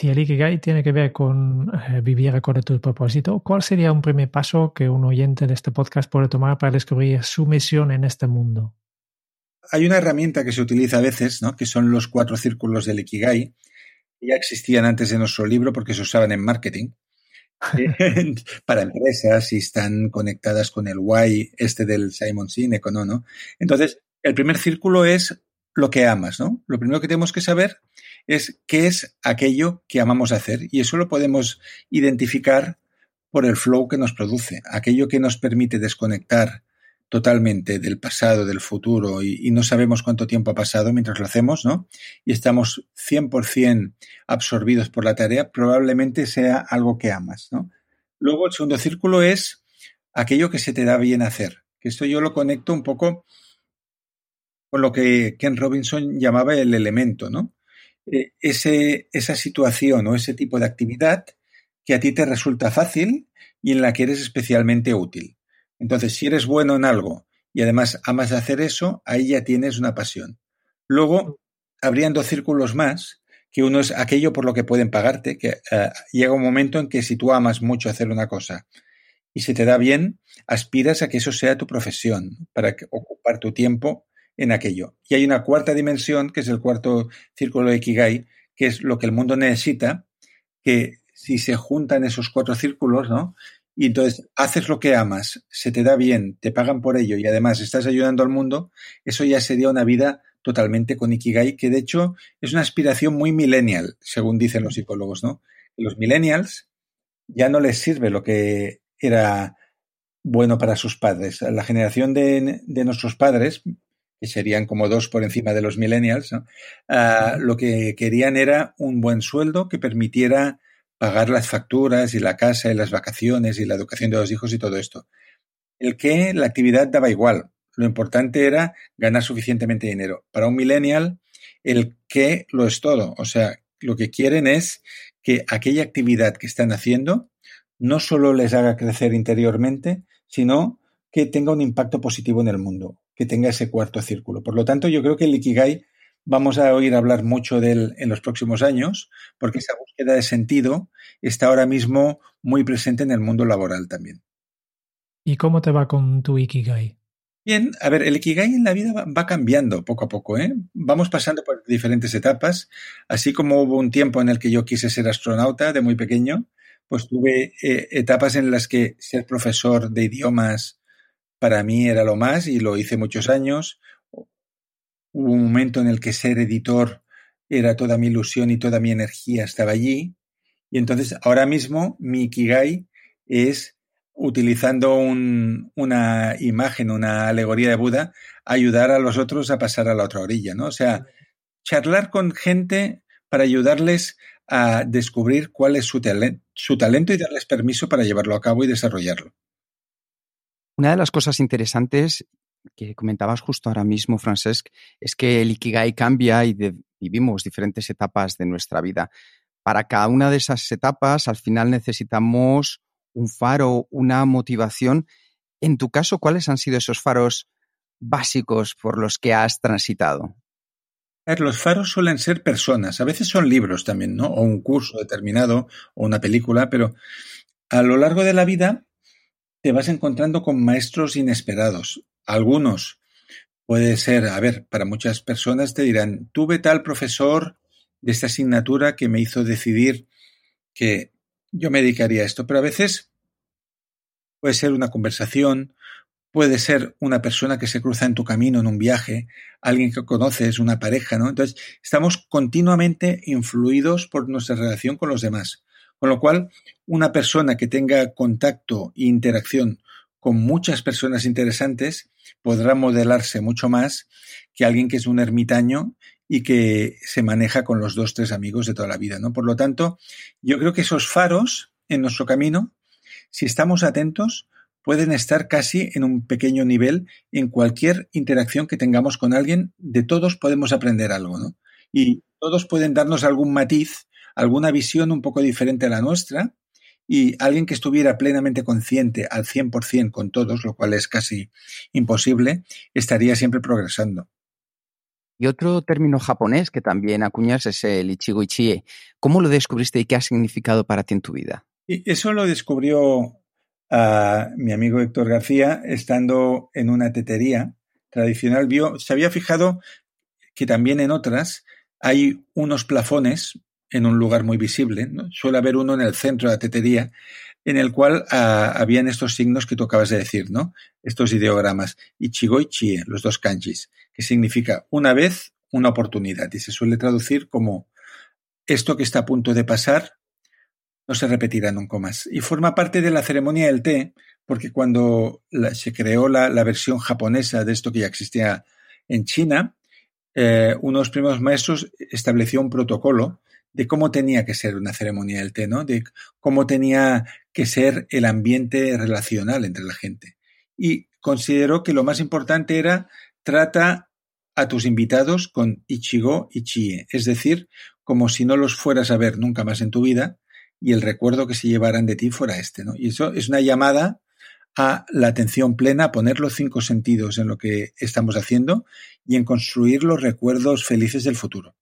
Si el Ikigai tiene que ver con eh, vivir acorde a tu propósito, ¿cuál sería un primer paso que un oyente de este podcast puede tomar para descubrir su misión en este mundo? Hay una herramienta que se utiliza a veces, ¿no? que son los cuatro círculos del Ikigai, que ya existían antes de nuestro libro porque se usaban en marketing para empresas y están conectadas con el why este del Simon Sinek o no, ¿no? Entonces, el primer círculo es lo que amas, ¿no? Lo primero que tenemos que saber es qué es aquello que amamos hacer y eso lo podemos identificar por el flow que nos produce, aquello que nos permite desconectar totalmente del pasado, del futuro y, no sabemos cuánto tiempo ha pasado mientras lo hacemos, ¿no? Y estamos 100% absorbidos por la tarea, probablemente sea algo que amas, ¿no? Luego el segundo círculo es aquello que se te da bien hacer, que esto yo lo conecto un poco con lo que Ken Robinson llamaba el elemento, ¿no? Eh, ese, esa situación o ese tipo de actividad que a ti te resulta fácil y en la que eres especialmente útil. Entonces, si eres bueno en algo y además amas hacer eso, ahí ya tienes una pasión. Luego, habrían dos círculos más, que uno es aquello por lo que pueden pagarte, que eh, llega un momento en que si tú amas mucho hacer una cosa y se te da bien, aspiras a que eso sea tu profesión, para ocupar tu tiempo en aquello. Y hay una cuarta dimensión, que es el cuarto círculo de Ikigai, que es lo que el mundo necesita, que si se juntan esos cuatro círculos, ¿no? Y entonces haces lo que amas, se te da bien, te pagan por ello y además estás ayudando al mundo, eso ya sería una vida totalmente con Ikigai, que de hecho es una aspiración muy millennial, según dicen los psicólogos, ¿no? Los millennials ya no les sirve lo que era bueno para sus padres. La generación de, de nuestros padres, que serían como dos por encima de los millennials, ah, lo que querían era un buen sueldo que permitiera pagar las facturas y la casa y las vacaciones y la educación de los hijos y todo esto. El que la actividad daba igual. Lo importante era ganar suficientemente dinero. Para un millennial, el que lo es todo. O sea, lo que quieren es que aquella actividad que están haciendo no solo les haga crecer interiormente, sino que tenga un impacto positivo en el mundo que tenga ese cuarto círculo. Por lo tanto, yo creo que el Ikigai vamos a oír hablar mucho de él en los próximos años, porque esa búsqueda de sentido está ahora mismo muy presente en el mundo laboral también. ¿Y cómo te va con tu Ikigai? Bien, a ver, el Ikigai en la vida va, cambiando poco a poco, ¿eh? Vamos pasando por diferentes etapas, así como hubo un tiempo en el que yo quise ser astronauta de muy pequeño, pues tuve eh, etapas en las que ser profesor de idiomas para mí era lo más y lo hice muchos años. Hubo un momento en el que ser editor era toda mi ilusión y toda mi energía estaba allí. Y entonces ahora mismo mi Ikigai es utilizando una imagen, una alegoría de Buda, ayudar a los otros a pasar a la otra orilla, ¿no? O sea, charlar con gente para ayudarles a descubrir cuál es su, su talento y darles permiso para llevarlo a cabo y desarrollarlo. Una de las cosas interesantes que comentabas justo ahora mismo, Francesc, es que el Ikigai cambia y vivimos diferentes etapas de nuestra vida. Para cada una de esas etapas, al final necesitamos un faro, una motivación. En tu caso, ¿cuáles han sido esos faros básicos por los que has transitado? los faros suelen ser personas, a veces son libros también, ¿no? O un curso determinado o una película, pero a lo largo de la vida te vas encontrando con maestros inesperados. Algunos puede ser, a ver, para muchas personas te dirán, tuve tal profesor de esta asignatura que me hizo decidir que yo me dedicaría a esto, pero a veces puede ser una conversación, puede ser una persona que se cruza en tu camino en un viaje, alguien que conoces, una pareja, ¿no? Entonces, estamos continuamente influidos por nuestra relación con los demás. Con lo cual, una persona que tenga contacto e interacción con muchas personas interesantes podrá modelarse mucho más que alguien que es un ermitaño y que se maneja con los dos, tres amigos de toda la vida, ¿no? Por lo tanto, yo creo que esos faros en nuestro camino, si estamos atentos, pueden estar casi en un pequeño nivel en cualquier interacción que tengamos con alguien. De todos podemos aprender algo, ¿no? Y todos pueden darnos algún matiz, alguna visión un poco diferente a la nuestra, y alguien que estuviera plenamente consciente al 100% con todos, lo cual es casi imposible, estaría siempre progresando. Y otro término japonés que también acuñas es el Ichigo Ichie. ¿Cómo lo descubriste y qué ha significado para ti en tu vida? Y eso lo descubrió a mi amigo Héctor García estando en una tetería tradicional. Vio, se había fijado que también en otras hay unos plafones en un lugar muy visible. ¿no? Suele haber uno en el centro de la tetería en el cual uh, habían estos signos que tú acabas de decir, ¿no? Estos ideogramas, Ichigo y Chie, los dos kanjis, que significa una vez, una oportunidad, y se suele traducir como esto que está a punto de pasar no se repetirá nunca más. Y forma parte de la ceremonia del té, porque cuando se creó la, versión japonesa de esto que ya existía en China, eh, unos primeros maestros estableció un protocolo de cómo tenía que ser una ceremonia del té, ¿no? De cómo tenía que ser el ambiente relacional entre la gente. Y consideró que lo más importante era trata a tus invitados con Ichigo y Chie, es decir, como si no los fueras a ver nunca más en tu vida, y el recuerdo que se llevaran de ti fuera este. ¿no? Y eso es una llamada a la atención plena, a poner los cinco sentidos en lo que estamos haciendo y en construir los recuerdos felices del futuro.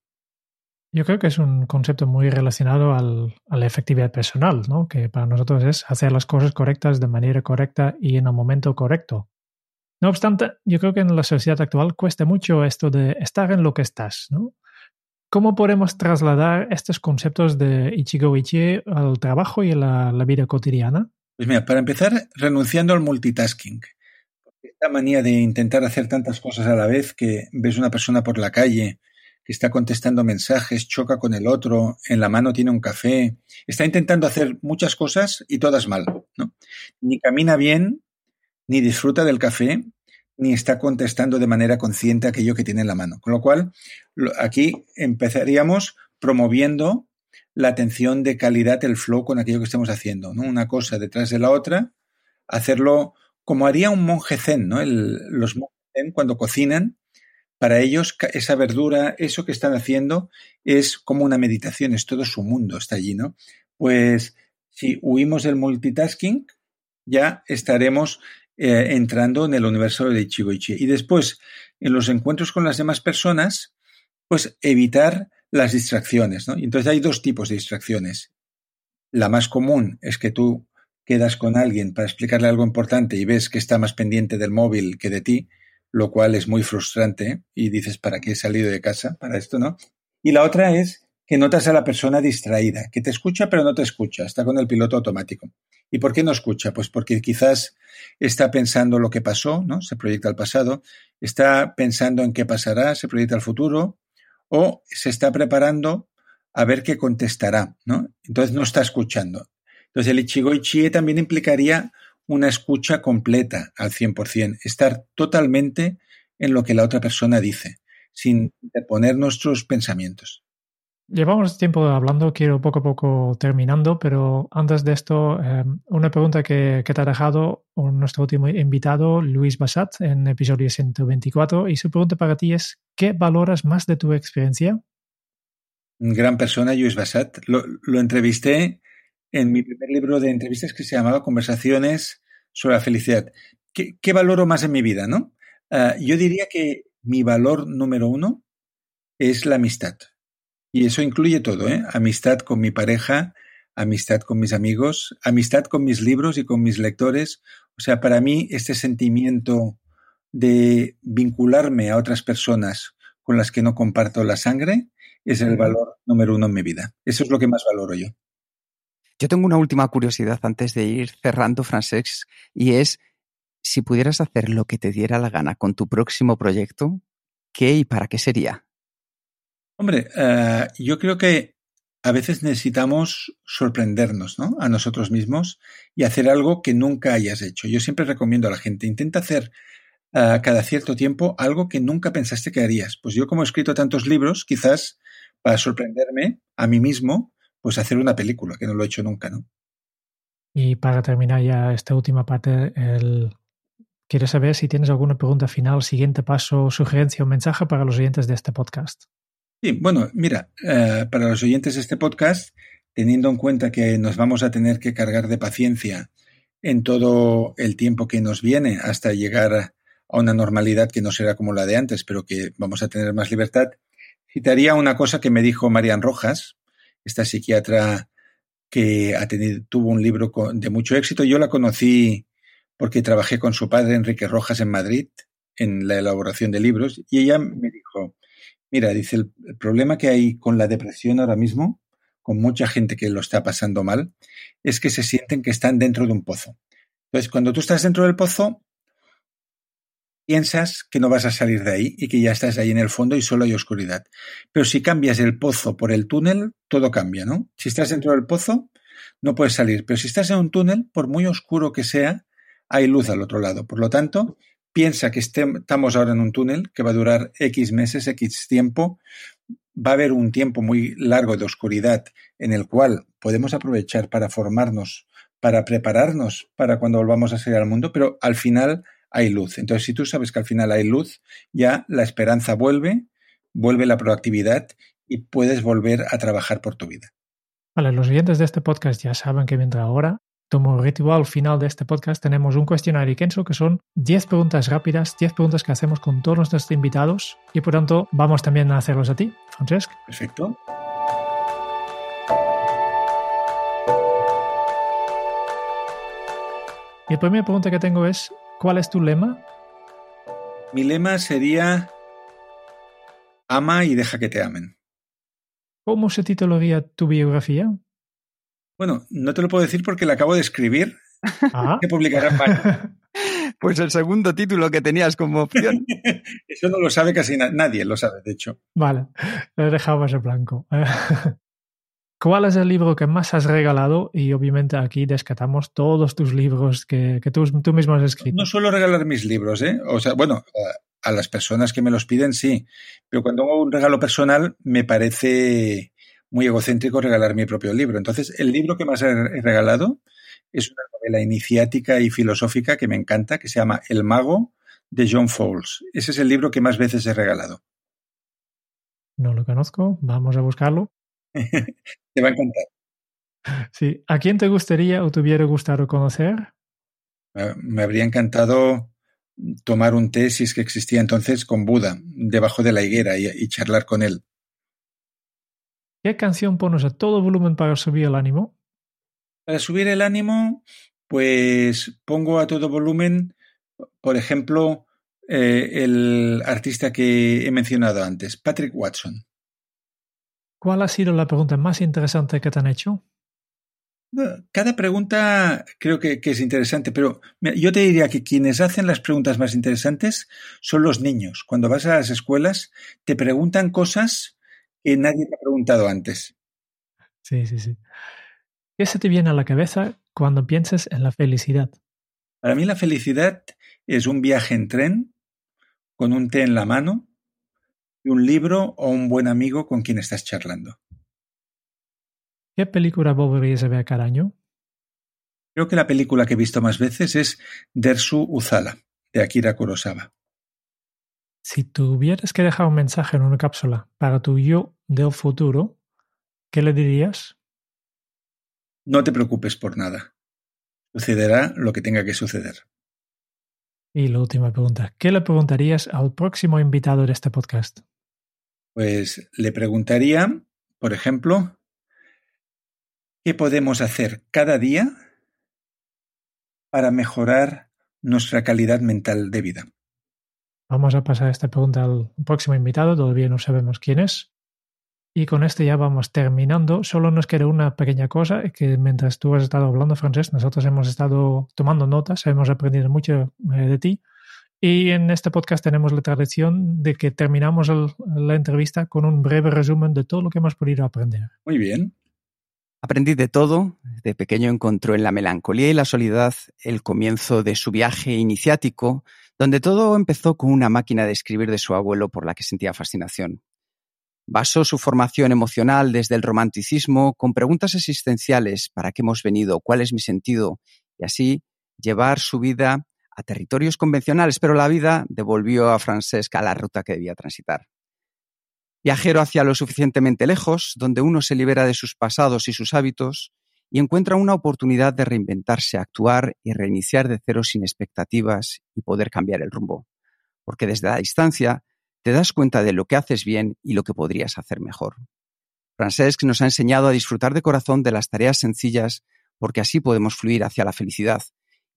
Yo creo que es un concepto muy relacionado al, a la efectividad personal, ¿no? que para nosotros es hacer las cosas correctas de manera correcta y en el momento correcto. No obstante, yo creo que en la sociedad actual cuesta mucho esto de estar en lo que estás. ¿no? ¿Cómo podemos trasladar estos conceptos de Ichigo Ichie al trabajo y a la, la, vida cotidiana? Pues mira, para empezar, renunciando al multitasking. Esta manía de intentar hacer tantas cosas a la vez que ves una persona por la calle está contestando mensajes, choca con el otro, en la mano tiene un café, está intentando hacer muchas cosas y todas mal, ¿no? Ni camina bien, ni disfruta del café, ni está contestando de manera consciente aquello que tiene en la mano. Con lo cual, aquí empezaríamos promoviendo la atención de calidad, el flow con aquello que estemos haciendo, ¿no? Una cosa detrás de la otra, hacerlo como haría un monje zen, ¿no? Los monjes zen cuando cocinan, para ellos esa verdura, eso que están haciendo es como una meditación, es todo su mundo, está allí, ¿no? Pues si huimos del multitasking, ya estaremos eh, entrando en el universo de Ichigo Ichie. Y después, en los encuentros con las demás personas, pues evitar las distracciones. ¿no? Entonces hay dos tipos de distracciones. La más común es que tú quedas con alguien para explicarle algo importante y ves que está más pendiente del móvil que de ti, lo cual es muy frustrante y dices, ¿para qué he salido de casa para esto, no? Y la otra es que notas a la persona distraída, que te escucha pero no te escucha, está con el piloto automático. ¿Y por qué no escucha? Pues porque quizás está pensando lo que pasó, ¿no? Se proyecta al pasado, está pensando en qué pasará, se proyecta al futuro, o se está preparando a ver qué contestará, ¿no? Entonces no está escuchando. Entonces el Ichigo Ichie también implicaría una escucha completa al 100%, estar totalmente en lo que la otra persona dice, sin interponer nuestros pensamientos. Llevamos tiempo hablando, quiero poco a poco terminando, pero antes de esto, eh, una pregunta que, que, te ha dejado nuestro último invitado, Luis Basat, en episodio 124, y su pregunta para ti es, ¿qué valoras más de tu experiencia? Gran persona, Luis Basat. Lo, lo entrevisté en mi primer libro de entrevistas que se llamaba Conversaciones sobre la felicidad. ¿Qué, qué valoro más en mi vida? ¿no? Uh, yo diría que mi valor número uno es la amistad. Y eso incluye todo, ¿eh? Amistad con mi pareja, amistad con mis amigos, amistad con mis libros y con mis lectores. O sea, para mí este sentimiento de vincularme a otras personas con las que no comparto la sangre es el valor número uno en mi vida. Eso es lo que más valoro yo. Yo tengo una última curiosidad antes de ir cerrando, Francesc, y es si pudieras hacer lo que te diera la gana con tu próximo proyecto, ¿qué y para qué sería? Hombre, uh, yo creo que a veces necesitamos sorprendernos ¿no? a nosotros mismos y hacer algo que nunca hayas hecho. Yo siempre recomiendo a la gente, intenta hacer uh, cada cierto tiempo algo que nunca pensaste que harías. Pues yo como he escrito tantos libros, quizás para sorprenderme a mí mismo, pues hacer una película, que no lo he hecho nunca, ¿no? Y para terminar ya esta última parte, el... quiero saber si tienes alguna pregunta final, siguiente paso, sugerencia o mensaje para los oyentes de este podcast. Sí, bueno, mira, eh, para los oyentes de este podcast, teniendo en cuenta que nos vamos a tener que cargar de paciencia en todo el tiempo que nos viene hasta llegar a una normalidad que no será como la de antes, pero que vamos a tener más libertad, citaría una cosa que me dijo Marian Rojas, esta psiquiatra que tuvo un libro de mucho éxito. Yo la conocí porque trabajé con su padre, Enrique Rojas, en Madrid, en la elaboración de libros, y ella me dijo, mira, dice, el, el problema que hay con la depresión ahora mismo, con mucha gente que lo está pasando mal, es que se sienten que están dentro de un pozo. Entonces, cuando tú estás dentro del pozo, piensas que no vas a salir de ahí y que ya estás ahí en el fondo y solo hay oscuridad. Pero si cambias el pozo por el túnel, todo cambia, ¿no? Si estás dentro del pozo, no puedes salir. Pero si estás en un túnel, por muy oscuro que sea, hay luz al otro lado. Por lo tanto, piensa que estamos ahora en un túnel que va a durar X meses, X tiempo. Va a haber un tiempo muy largo de oscuridad en el cual podemos aprovechar para formarnos, para prepararnos para cuando volvamos a salir al mundo, pero al final hay luz. Entonces, si tú sabes que al final hay luz, ya la esperanza vuelve, vuelve la proactividad y puedes volver a trabajar por tu vida. Vale, los oyentes de este podcast ya saben que mientras ahora, como ritual final de este podcast, tenemos un cuestionario Kenzo que son 10 preguntas rápidas, 10 preguntas que hacemos con todos nuestros invitados y por tanto vamos también a hacerlos a ti, Francesc. Perfecto. Y la primera pregunta que tengo es, ¿Cuál es tu lema? Mi lema sería ama y deja que te amen. ¿Cómo se titularía tu biografía? Bueno, no te lo puedo decir porque la acabo de escribir. Ah. Que publicará en Pues el segundo título que tenías como opción. Eso no lo sabe casi na nadie, lo sabe, de hecho. Vale, lo dejamos en blanco. ¿Cuál es el libro que más has regalado? Y obviamente aquí descatamos todos tus libros que, que tú, tú, mismo has escrito. No suelo regalar mis libros, ¿eh? O sea, bueno, a, a, las personas que me los piden sí, pero cuando hago un regalo personal me parece muy egocéntrico regalar mi propio libro. Entonces, el libro que más he regalado es una novela iniciática y filosófica que me encanta, que se llama El mago de John Fowles. Ese es el libro que más veces he regalado. No lo conozco, vamos a buscarlo. te va a encantar. Sí. ¿A quién te gustaría o te hubiera gustado conocer? Me habría encantado tomar un té, si es que existía entonces, con Buda, debajo de la higuera y, y charlar con él. ¿Qué canción pones a todo volumen para subir el ánimo? Para subir el ánimo, pues pongo a todo volumen, por ejemplo, eh, el artista que he mencionado antes, Patrick Watson. ¿Cuál ha sido la pregunta más interesante que te han hecho? Cada pregunta creo que, que, es interesante, pero yo te diría que quienes hacen las preguntas más interesantes son los niños. Cuando vas a las escuelas, te preguntan cosas que nadie te ha preguntado antes. Sí, sí, sí. ¿Qué se te viene a la cabeza cuando piensas en la felicidad? Para mí la felicidad es un viaje en tren con un té en la mano un libro o un buen amigo con quien estás charlando. ¿Qué película volverías a ver cada año? Creo que la película que he visto más veces es Dersu Uzala, de Akira Kurosawa. Si tuvieras que dejar un mensaje en una cápsula para tu yo del futuro, ¿qué le dirías? No te preocupes por nada. Sucederá lo que tenga que suceder. Y la última pregunta, ¿qué le preguntarías al próximo invitado de este podcast? Pues le preguntaría, por ejemplo, ¿qué podemos hacer cada día para mejorar nuestra calidad mental de vida? Vamos a pasar esta pregunta al próximo invitado, todavía no sabemos quién es. Y con esto ya vamos terminando. Solo nos queda una pequeña cosa, que mientras tú has estado hablando, Francesc, nosotros hemos estado tomando notas, hemos aprendido mucho eh, de ti. Y en este podcast tenemos la tradición de que terminamos el, la entrevista con un breve resumen de todo lo que hemos podido aprender. Muy bien. Aprendí de todo. De pequeño encontró en la melancolía y la soledad el comienzo de su viaje iniciático, donde todo empezó con una máquina de escribir de su abuelo por la que sentía fascinación. Basó su formación emocional desde el romanticismo con preguntas existenciales, ¿para qué hemos venido? ¿Cuál es mi sentido? Y así llevar su vida a territorios convencionales, pero la vida devolvió a Francesca la ruta que debía transitar. Viajero hacia lo suficientemente lejos, donde uno se libera de sus pasados y sus hábitos y encuentra una oportunidad de reinventarse, actuar y reiniciar de cero sin expectativas y poder cambiar el rumbo. Porque desde la distancia te das cuenta de lo que haces bien y lo que podrías hacer mejor. Francesc nos ha enseñado a disfrutar de corazón de las tareas sencillas porque así podemos fluir hacia la felicidad.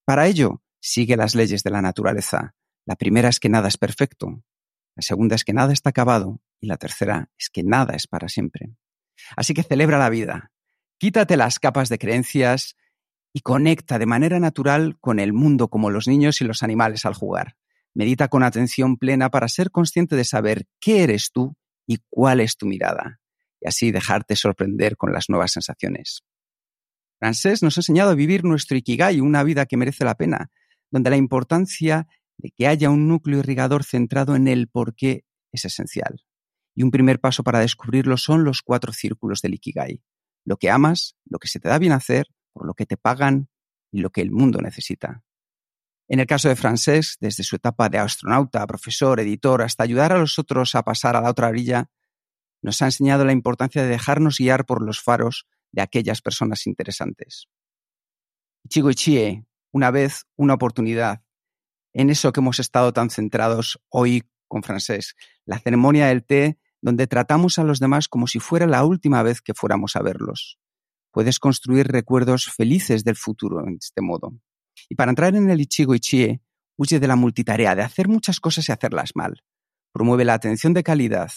Para ello, sigue las leyes de la naturaleza. La primera es que nada es perfecto, la segunda es que nada está acabado y la tercera es que nada es para siempre. Así que celebra la vida, quítate las capas de creencias y conecta de manera natural con el mundo como los niños y los animales al jugar. Medita con atención plena para ser consciente de saber qué eres tú y cuál es tu mirada, y así dejarte sorprender con las nuevas sensaciones. Francés nos ha enseñado a vivir nuestro Ikigai, una vida que merece la pena, donde la importancia de que haya un núcleo irrigador centrado en el por qué es esencial. Y un primer paso para descubrirlo son los cuatro círculos del Ikigai. Lo que amas, lo que se te da bien hacer, por lo que te pagan y lo que el mundo necesita. En el caso de Francesc, desde su etapa de astronauta, profesor, editor, hasta ayudar a los otros a pasar a la otra orilla, nos ha enseñado la importancia de dejarnos guiar por los faros de aquellas personas interesantes. Ichigo Ichie, una vez, una oportunidad. En eso que hemos estado tan centrados hoy con Francesc, la ceremonia del té, donde tratamos a los demás como si fuera la última vez que fuéramos a verlos. Puedes construir recuerdos felices del futuro en este modo. Y para entrar en el Ichigo Ichie, huye de la multitarea, de hacer muchas cosas y hacerlas mal. Promueve la atención de calidad.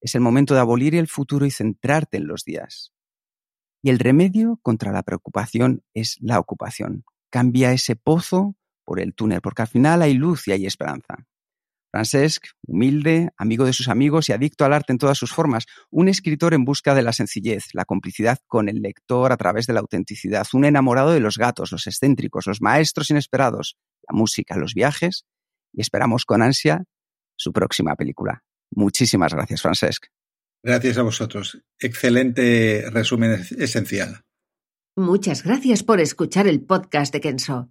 Es el momento de abolir el futuro y centrarte en los días. Y el remedio contra la preocupación es la ocupación. Cambia ese pozo por el túnel, porque al final hay luz y hay esperanza. Francesc, humilde, amigo de sus amigos y adicto al arte en todas sus formas, un escritor en busca de la sencillez, la complicidad con el lector a través de la autenticidad, un enamorado de los gatos, los excéntricos, los maestros inesperados, la música, los viajes, y esperamos con ansia su próxima película. Muchísimas gracias, Francesc. Gracias a vosotros. Excelente resumen esencial. Muchas gracias por escuchar el podcast de Kenso.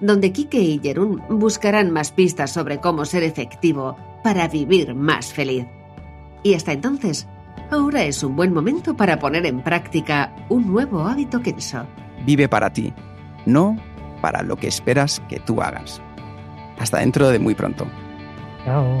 donde Kike y Jerún buscarán más pistas sobre cómo ser efectivo para vivir más feliz. Y hasta entonces, ahora es un buen momento para poner en práctica un nuevo hábito Kenso. Vive para ti, no para lo que esperas que tú hagas. Hasta dentro de muy pronto. Chao.